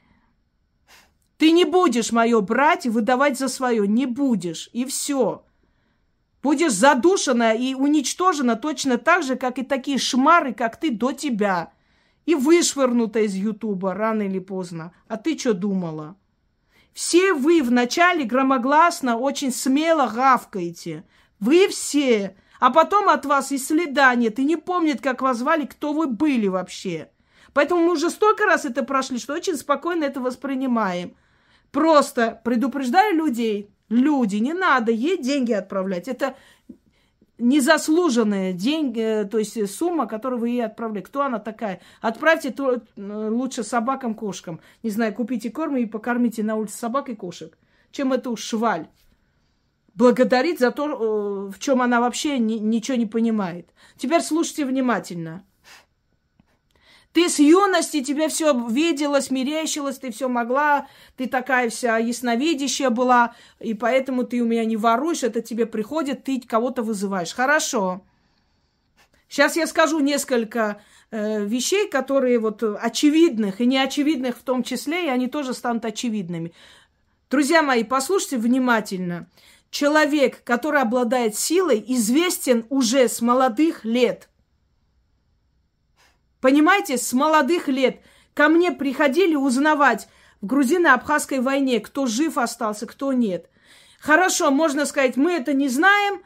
Ты не будешь мое брать и выдавать за свое, не будешь, и все. Будешь задушена и уничтожена точно так же, как и такие шмары, как ты, до тебя. И вышвырнута из Ютуба рано или поздно. А ты что думала? Все вы вначале громогласно, очень смело гавкаете. Вы все. А потом от вас и следа нет, и не помнит, как вас звали, кто вы были вообще. Поэтому мы уже столько раз это прошли, что очень спокойно это воспринимаем. Просто предупреждаю людей, люди, не надо ей деньги отправлять. Это незаслуженные деньги, э, то есть сумма, которую вы ей отправляете. Кто она такая? Отправьте то, э, лучше собакам, кошкам. Не знаю, купите корм и покормите на улице собак и кошек, чем эту шваль. Благодарить за то, э, в чем она вообще ни, ничего не понимает. Теперь слушайте внимательно. Ты с юности тебе все виделось, мерещилось, ты все могла, ты такая вся ясновидящая была, и поэтому ты у меня не воруешь, это тебе приходит, ты кого-то вызываешь. Хорошо. Сейчас я скажу несколько э, вещей, которые вот очевидных и неочевидных в том числе, и они тоже станут очевидными. Друзья мои, послушайте внимательно. Человек, который обладает силой, известен уже с молодых лет – Понимаете, с молодых лет ко мне приходили узнавать в грузино-абхазской войне, кто жив остался, кто нет. Хорошо, можно сказать, мы это не знаем,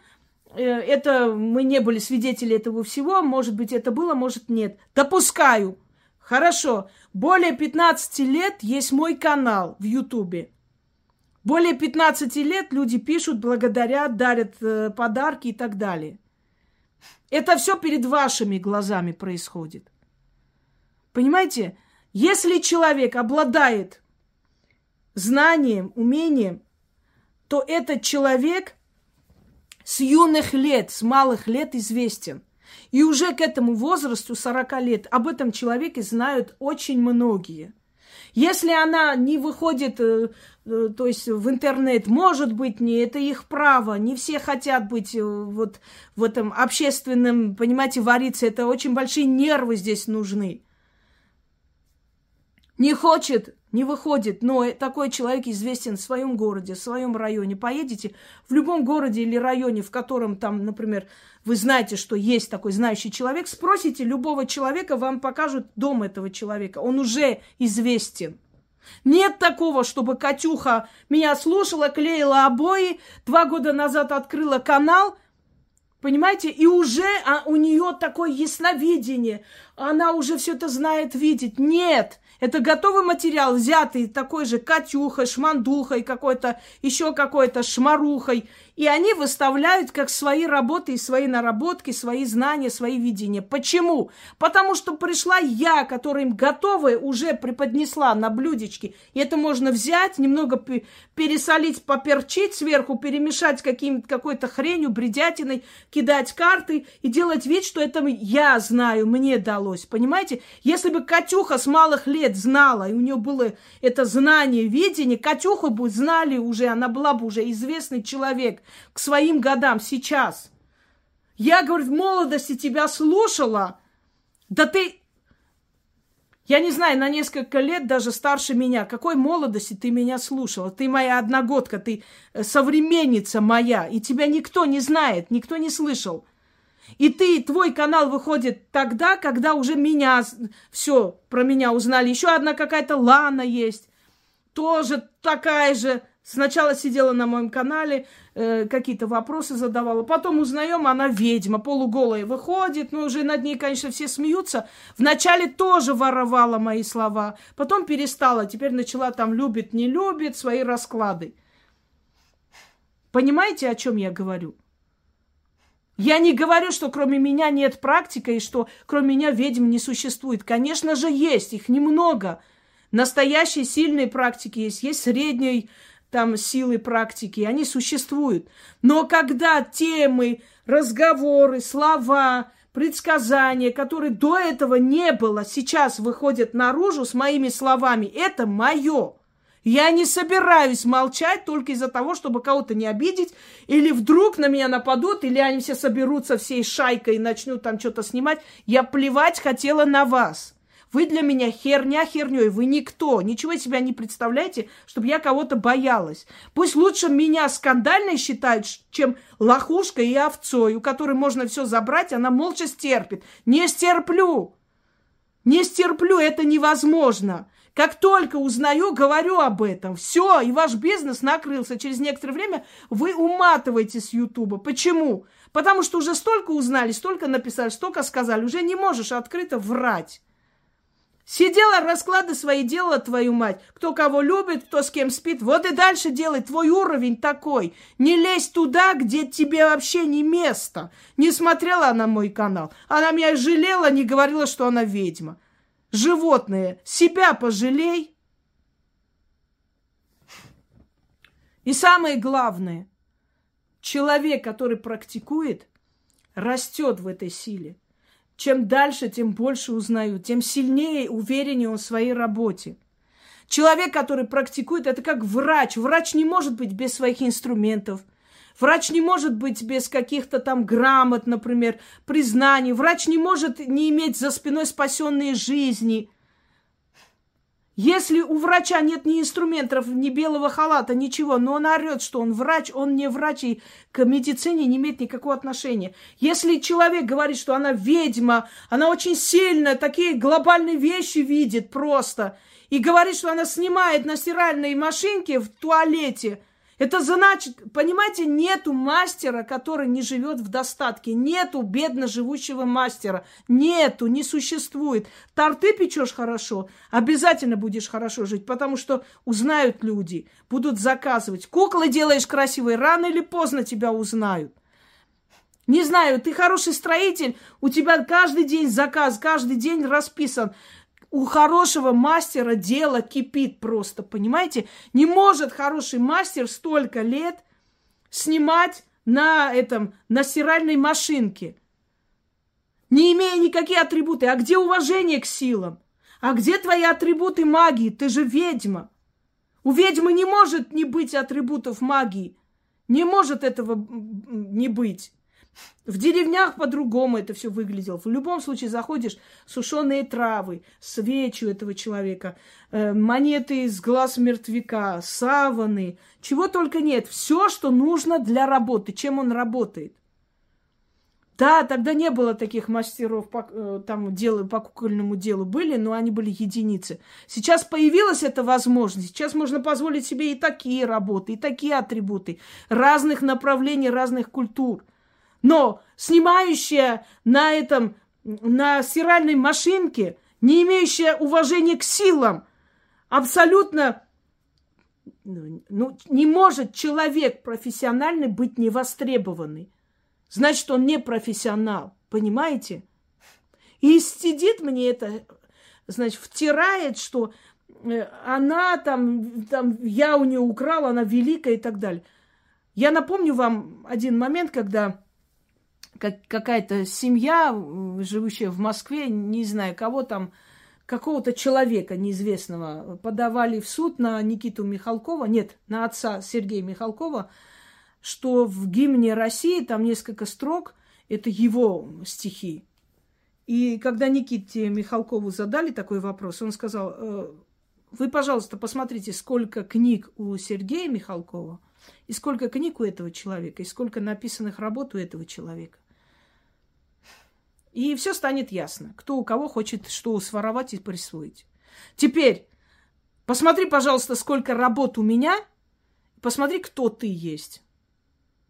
э, это мы не были свидетели этого всего, может быть, это было, может, нет. Допускаю. Хорошо, более 15 лет есть мой канал в Ютубе. Более 15 лет люди пишут, благодарят, дарят э, подарки и так далее. Это все перед вашими глазами происходит. Понимаете, если человек обладает знанием, умением, то этот человек с юных лет, с малых лет известен. И уже к этому возрасту, 40 лет, об этом человеке знают очень многие. Если она не выходит, э, э, то есть в интернет, может быть, не это их право, не все хотят быть э, вот в этом общественном, понимаете, вариться, это очень большие нервы здесь нужны не хочет не выходит, но такой человек известен в своем городе, в своем районе. Поедете в любом городе или районе, в котором там, например, вы знаете, что есть такой знающий человек, спросите любого человека, вам покажут дом этого человека. Он уже известен. Нет такого, чтобы Катюха меня слушала, клеила обои, два года назад открыла канал, понимаете, и уже а, у нее такое ясновидение, она уже все это знает, видит. Нет, это готовый материал, взятый такой же Катюхой, Шмандухой, какой-то, еще какой-то Шмарухой. И они выставляют как свои работы и свои наработки, свои знания, свои видения. Почему? Потому что пришла я, которая им готовая уже преподнесла на блюдечке. И это можно взять, немного пересолить, поперчить сверху, перемешать какой-то хренью, бредятиной, кидать карты и делать вид, что это я знаю, мне далось. Понимаете? Если бы Катюха с малых лет знала, и у нее было это знание, видение, Катюху бы знали уже, она была бы уже известный человек к своим годам сейчас. Я, говорит, в молодости тебя слушала, да ты, я не знаю, на несколько лет даже старше меня. Какой молодости ты меня слушала? Ты моя одногодка, ты э, современница моя, и тебя никто не знает, никто не слышал. И ты, твой канал выходит тогда, когда уже меня, все про меня узнали. Еще одна какая-то Лана есть, тоже такая же. Сначала сидела на моем канале, э, какие-то вопросы задавала. Потом узнаем, она ведьма, полуголая выходит. Ну, уже над ней, конечно, все смеются. Вначале тоже воровала мои слова. Потом перестала. Теперь начала там любит, не любит, свои расклады. Понимаете, о чем я говорю? Я не говорю, что кроме меня нет практики и что кроме меня ведьм не существует. Конечно же, есть, их немного. Настоящие сильные практики есть, есть средней там силы практики, они существуют. Но когда темы, разговоры, слова, предсказания, которые до этого не было, сейчас выходят наружу с моими словами, это мое. Я не собираюсь молчать только из-за того, чтобы кого-то не обидеть, или вдруг на меня нападут, или они все соберутся всей шайкой и начнут там что-то снимать. Я плевать хотела на вас. Вы для меня херня херней, вы никто. Ничего себя не представляете, чтобы я кого-то боялась. Пусть лучше меня скандальной считают, чем лохушкой и овцой, у которой можно все забрать, она молча стерпит. Не стерплю. Не стерплю, это невозможно. Как только узнаю, говорю об этом. Все, и ваш бизнес накрылся. Через некоторое время вы уматываете с Ютуба. Почему? Потому что уже столько узнали, столько написали, столько сказали. Уже не можешь открыто врать. Сидела, расклады свои делала, твою мать. Кто кого любит, кто с кем спит. Вот и дальше делай. Твой уровень такой. Не лезь туда, где тебе вообще не место. Не смотрела она мой канал. Она меня жалела, не говорила, что она ведьма. Животные, себя пожалей. И самое главное, человек, который практикует, растет в этой силе. Чем дальше, тем больше узнаю, тем сильнее, увереннее он в своей работе. Человек, который практикует, это как врач. Врач не может быть без своих инструментов. Врач не может быть без каких-то там грамот, например, признаний. Врач не может не иметь за спиной спасенные жизни – если у врача нет ни инструментов, ни белого халата, ничего, но он орет, что он врач, он не врач и к медицине не имеет никакого отношения. Если человек говорит, что она ведьма, она очень сильная, такие глобальные вещи видит просто, и говорит, что она снимает на стиральной машинке в туалете – это значит, понимаете, нету мастера, который не живет в достатке. Нету бедно живущего мастера. Нету, не существует. Торты печешь хорошо, обязательно будешь хорошо жить, потому что узнают люди, будут заказывать. Куклы делаешь красивые, рано или поздно тебя узнают. Не знаю, ты хороший строитель, у тебя каждый день заказ, каждый день расписан у хорошего мастера дело кипит просто, понимаете? Не может хороший мастер столько лет снимать на этом, на стиральной машинке, не имея никакие атрибуты. А где уважение к силам? А где твои атрибуты магии? Ты же ведьма. У ведьмы не может не быть атрибутов магии. Не может этого не быть. В деревнях по-другому это все выглядело. В любом случае заходишь, сушеные травы, свечи этого человека, э, монеты из глаз мертвяка, саваны, чего только нет. Все, что нужно для работы, чем он работает. Да, тогда не было таких мастеров по, э, там делу, по кукольному делу. Были, но они были единицы. Сейчас появилась эта возможность. Сейчас можно позволить себе и такие работы, и такие атрибуты разных направлений, разных культур. Но снимающая на этом, на стиральной машинке, не имеющая уважения к силам, абсолютно ну, не может человек профессиональный быть невостребованный. Значит, он не профессионал. Понимаете? И сидит мне это, значит, втирает, что э, она там, там, я у нее украл, она великая и так далее. Я напомню вам один момент, когда как, какая-то семья, живущая в Москве, не знаю кого там, какого-то человека неизвестного, подавали в суд на Никиту Михалкова, нет, на отца Сергея Михалкова, что в гимне России там несколько строк, это его стихи. И когда Никите Михалкову задали такой вопрос, он сказал, «Э, вы, пожалуйста, посмотрите, сколько книг у Сергея Михалкова, и сколько книг у этого человека, и сколько написанных работ у этого человека. И все станет ясно, кто у кого хочет что своровать и присвоить. Теперь, посмотри, пожалуйста, сколько работ у меня, посмотри, кто ты есть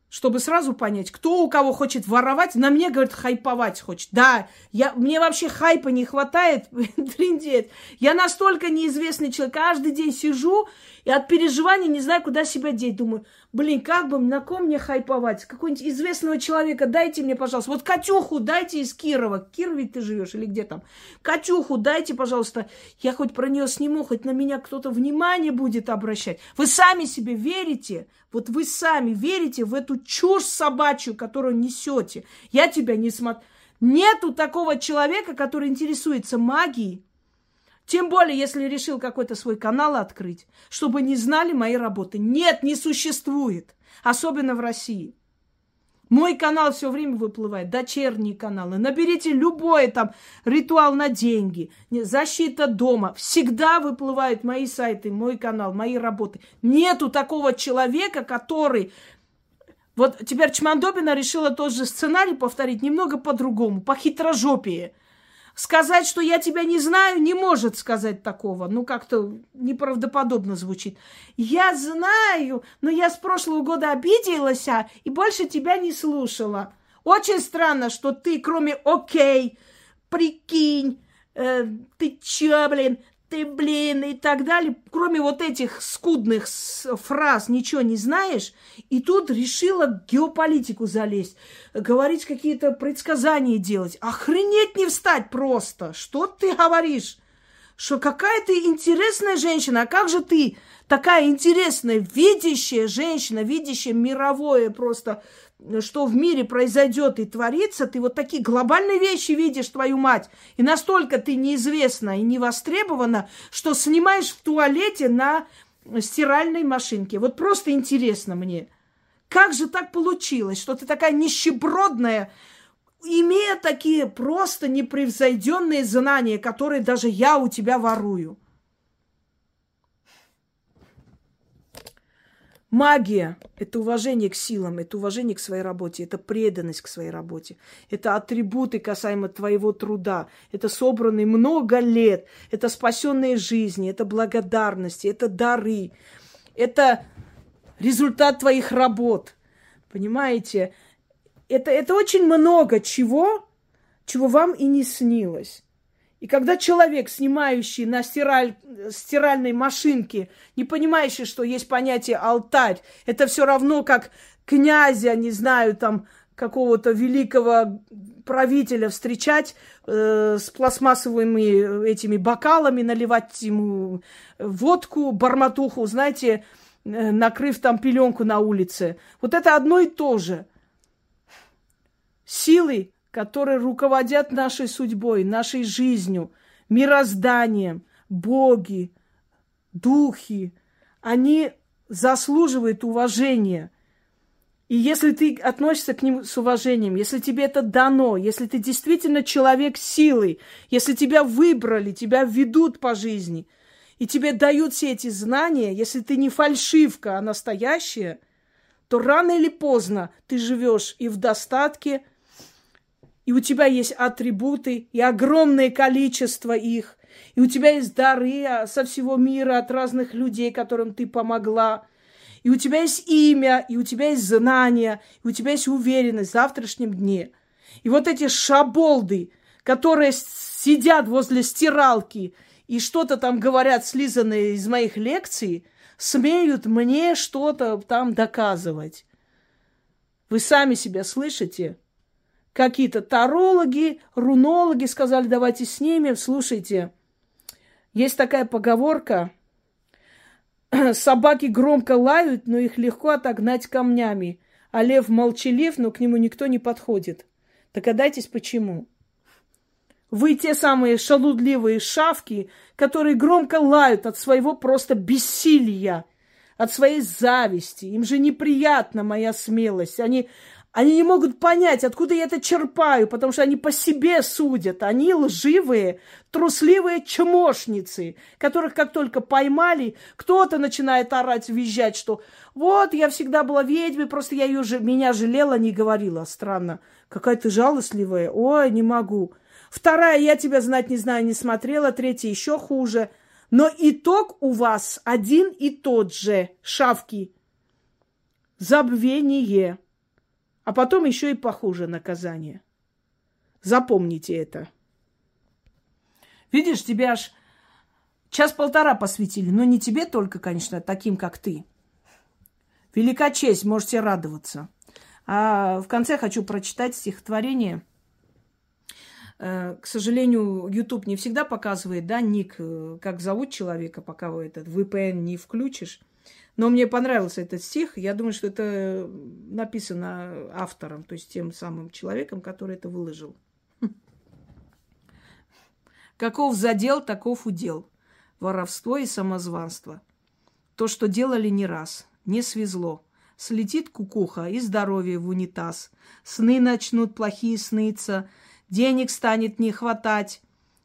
чтобы сразу понять, кто у кого хочет воровать, на мне, говорит, хайповать хочет. Да, я, мне вообще хайпа не хватает, трендеть. Я настолько неизвестный человек, каждый день сижу и от переживаний не знаю, куда себя деть. Думаю, блин, как бы, на ком мне хайповать? Какого-нибудь известного человека дайте мне, пожалуйста. Вот Катюху дайте из Кирова. Киров ведь ты живешь или где там? Катюху дайте, пожалуйста. Я хоть про нее сниму, хоть на меня кто-то внимание будет обращать. Вы сами себе верите? Вот вы сами верите в эту чушь собачью, которую несете. Я тебя не смотрю. Нету такого человека, который интересуется магией, тем более, если решил какой-то свой канал открыть, чтобы не знали мои работы. Нет, не существует. Особенно в России. Мой канал все время выплывает, дочерние каналы. Наберите любой там ритуал на деньги, защита дома. Всегда выплывают мои сайты, мой канал, мои работы. Нету такого человека, который... Вот теперь Чмандобина решила тот же сценарий повторить немного по-другому, по хитрожопии. Сказать, что я тебя не знаю, не может сказать такого. Ну, как-то неправдоподобно звучит. Я знаю, но я с прошлого года обиделась а, и больше тебя не слушала. Очень странно, что ты, кроме «окей», «прикинь», э, «ты чё, блин», ты, блин, и так далее. Кроме вот этих скудных фраз ничего не знаешь. И тут решила геополитику залезть, говорить какие-то предсказания делать. Охренеть не встать просто. Что ты говоришь? Что какая ты интересная женщина. А как же ты такая интересная, видящая женщина, видящая мировое просто что в мире произойдет и творится, ты вот такие глобальные вещи видишь, твою мать, и настолько ты неизвестна и не востребована, что снимаешь в туалете на стиральной машинке. Вот просто интересно мне, как же так получилось, что ты такая нищебродная, имея такие просто непревзойденные знания, которые даже я у тебя ворую. Магия – это уважение к силам, это уважение к своей работе, это преданность к своей работе, это атрибуты касаемо твоего труда, это собранные много лет, это спасенные жизни, это благодарности, это дары, это результат твоих работ. Понимаете? Это, это очень много чего, чего вам и не снилось. И когда человек, снимающий на стираль, стиральной машинке, не понимающий, что есть понятие алтарь, это все равно как князя, не знаю, там, какого-то великого правителя встречать э, с пластмассовыми этими бокалами, наливать ему водку, барматуху, знаете, э, накрыв там пеленку на улице. Вот это одно и то же. Силы которые руководят нашей судьбой, нашей жизнью, мирозданием, боги, духи, они заслуживают уважения. И если ты относишься к ним с уважением, если тебе это дано, если ты действительно человек силы, если тебя выбрали, тебя ведут по жизни, и тебе дают все эти знания, если ты не фальшивка, а настоящая, то рано или поздно ты живешь и в достатке, и у тебя есть атрибуты, и огромное количество их, и у тебя есть дары со всего мира от разных людей, которым ты помогла – и у тебя есть имя, и у тебя есть знания, и у тебя есть уверенность в завтрашнем дне. И вот эти шаболды, которые сидят возле стиралки и что-то там говорят, слизанные из моих лекций, смеют мне что-то там доказывать. Вы сами себя слышите? Какие-то тарологи, рунологи сказали, давайте снимем. Слушайте, есть такая поговорка – Собаки громко лают, но их легко отогнать камнями. А лев молчалив, но к нему никто не подходит. Догадайтесь, почему. Вы те самые шалудливые шавки, которые громко лают от своего просто бессилия, от своей зависти. Им же неприятна моя смелость. Они они не могут понять, откуда я это черпаю, потому что они по себе судят. Они лживые, трусливые чмошницы, которых как только поймали, кто-то начинает орать, визжать, что вот, я всегда была ведьмой, просто я ее меня жалела, не говорила. Странно. Какая ты жалостливая. Ой, не могу. Вторая, я тебя знать не знаю, не смотрела. Третья, еще хуже. Но итог у вас один и тот же, шавки. Забвение а потом еще и похуже наказание. Запомните это. Видишь, тебя аж час-полтора посвятили. Но не тебе только, конечно, таким, как ты. Велика честь, можете радоваться. А в конце хочу прочитать стихотворение. Э, к сожалению, YouTube не всегда показывает, да, ник, э, как зовут человека, пока вы этот VPN не включишь. Но мне понравился этот стих. Я думаю, что это написано автором, то есть тем самым человеком, который это выложил. Каков задел, таков удел. Воровство и самозванство. То, что делали не раз, не свезло. Слетит кукуха и здоровье в унитаз. Сны начнут плохие сниться, денег станет не хватать,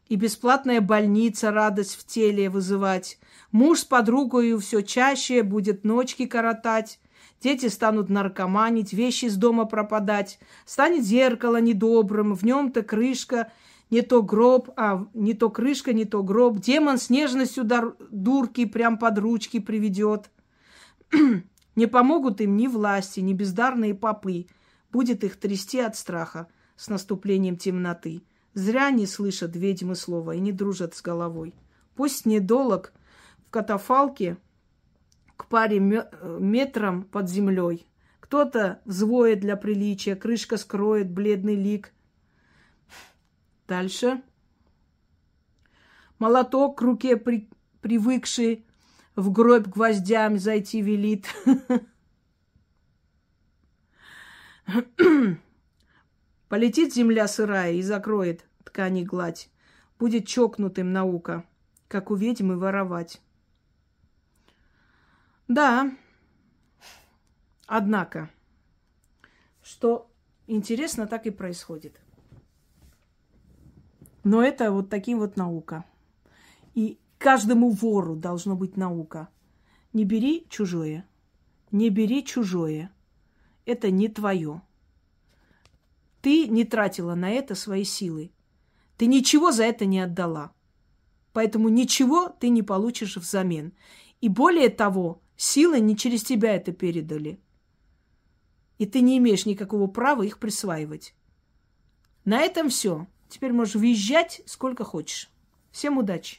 и бесплатная больница радость в теле вызывать. Муж с подругой все чаще будет ночки коротать. Дети станут наркоманить, вещи из дома пропадать. Станет зеркало недобрым, в нем-то крышка, не то гроб, а не то крышка, не то гроб. Демон с нежностью дурки прям под ручки приведет. не помогут им ни власти, ни бездарные попы. Будет их трясти от страха с наступлением темноты. Зря не слышат ведьмы слова и не дружат с головой. Пусть недолог в катафалке к паре метрам под землей. Кто-то взвоет для приличия, крышка скроет бледный лик. Дальше. Молоток к руке при, привыкший в гроб гвоздям зайти велит. Полетит земля сырая и закроет ткани гладь. Будет чокнутым наука, как у ведьмы воровать. Да, однако, что интересно, так и происходит. Но это вот таким вот наука. И каждому вору должно быть наука. Не бери чужое. Не бери чужое. Это не твое. Ты не тратила на это свои силы. Ты ничего за это не отдала. Поэтому ничего ты не получишь взамен. И более того, силы не через тебя это передали. И ты не имеешь никакого права их присваивать. На этом все. Теперь можешь въезжать сколько хочешь. Всем удачи!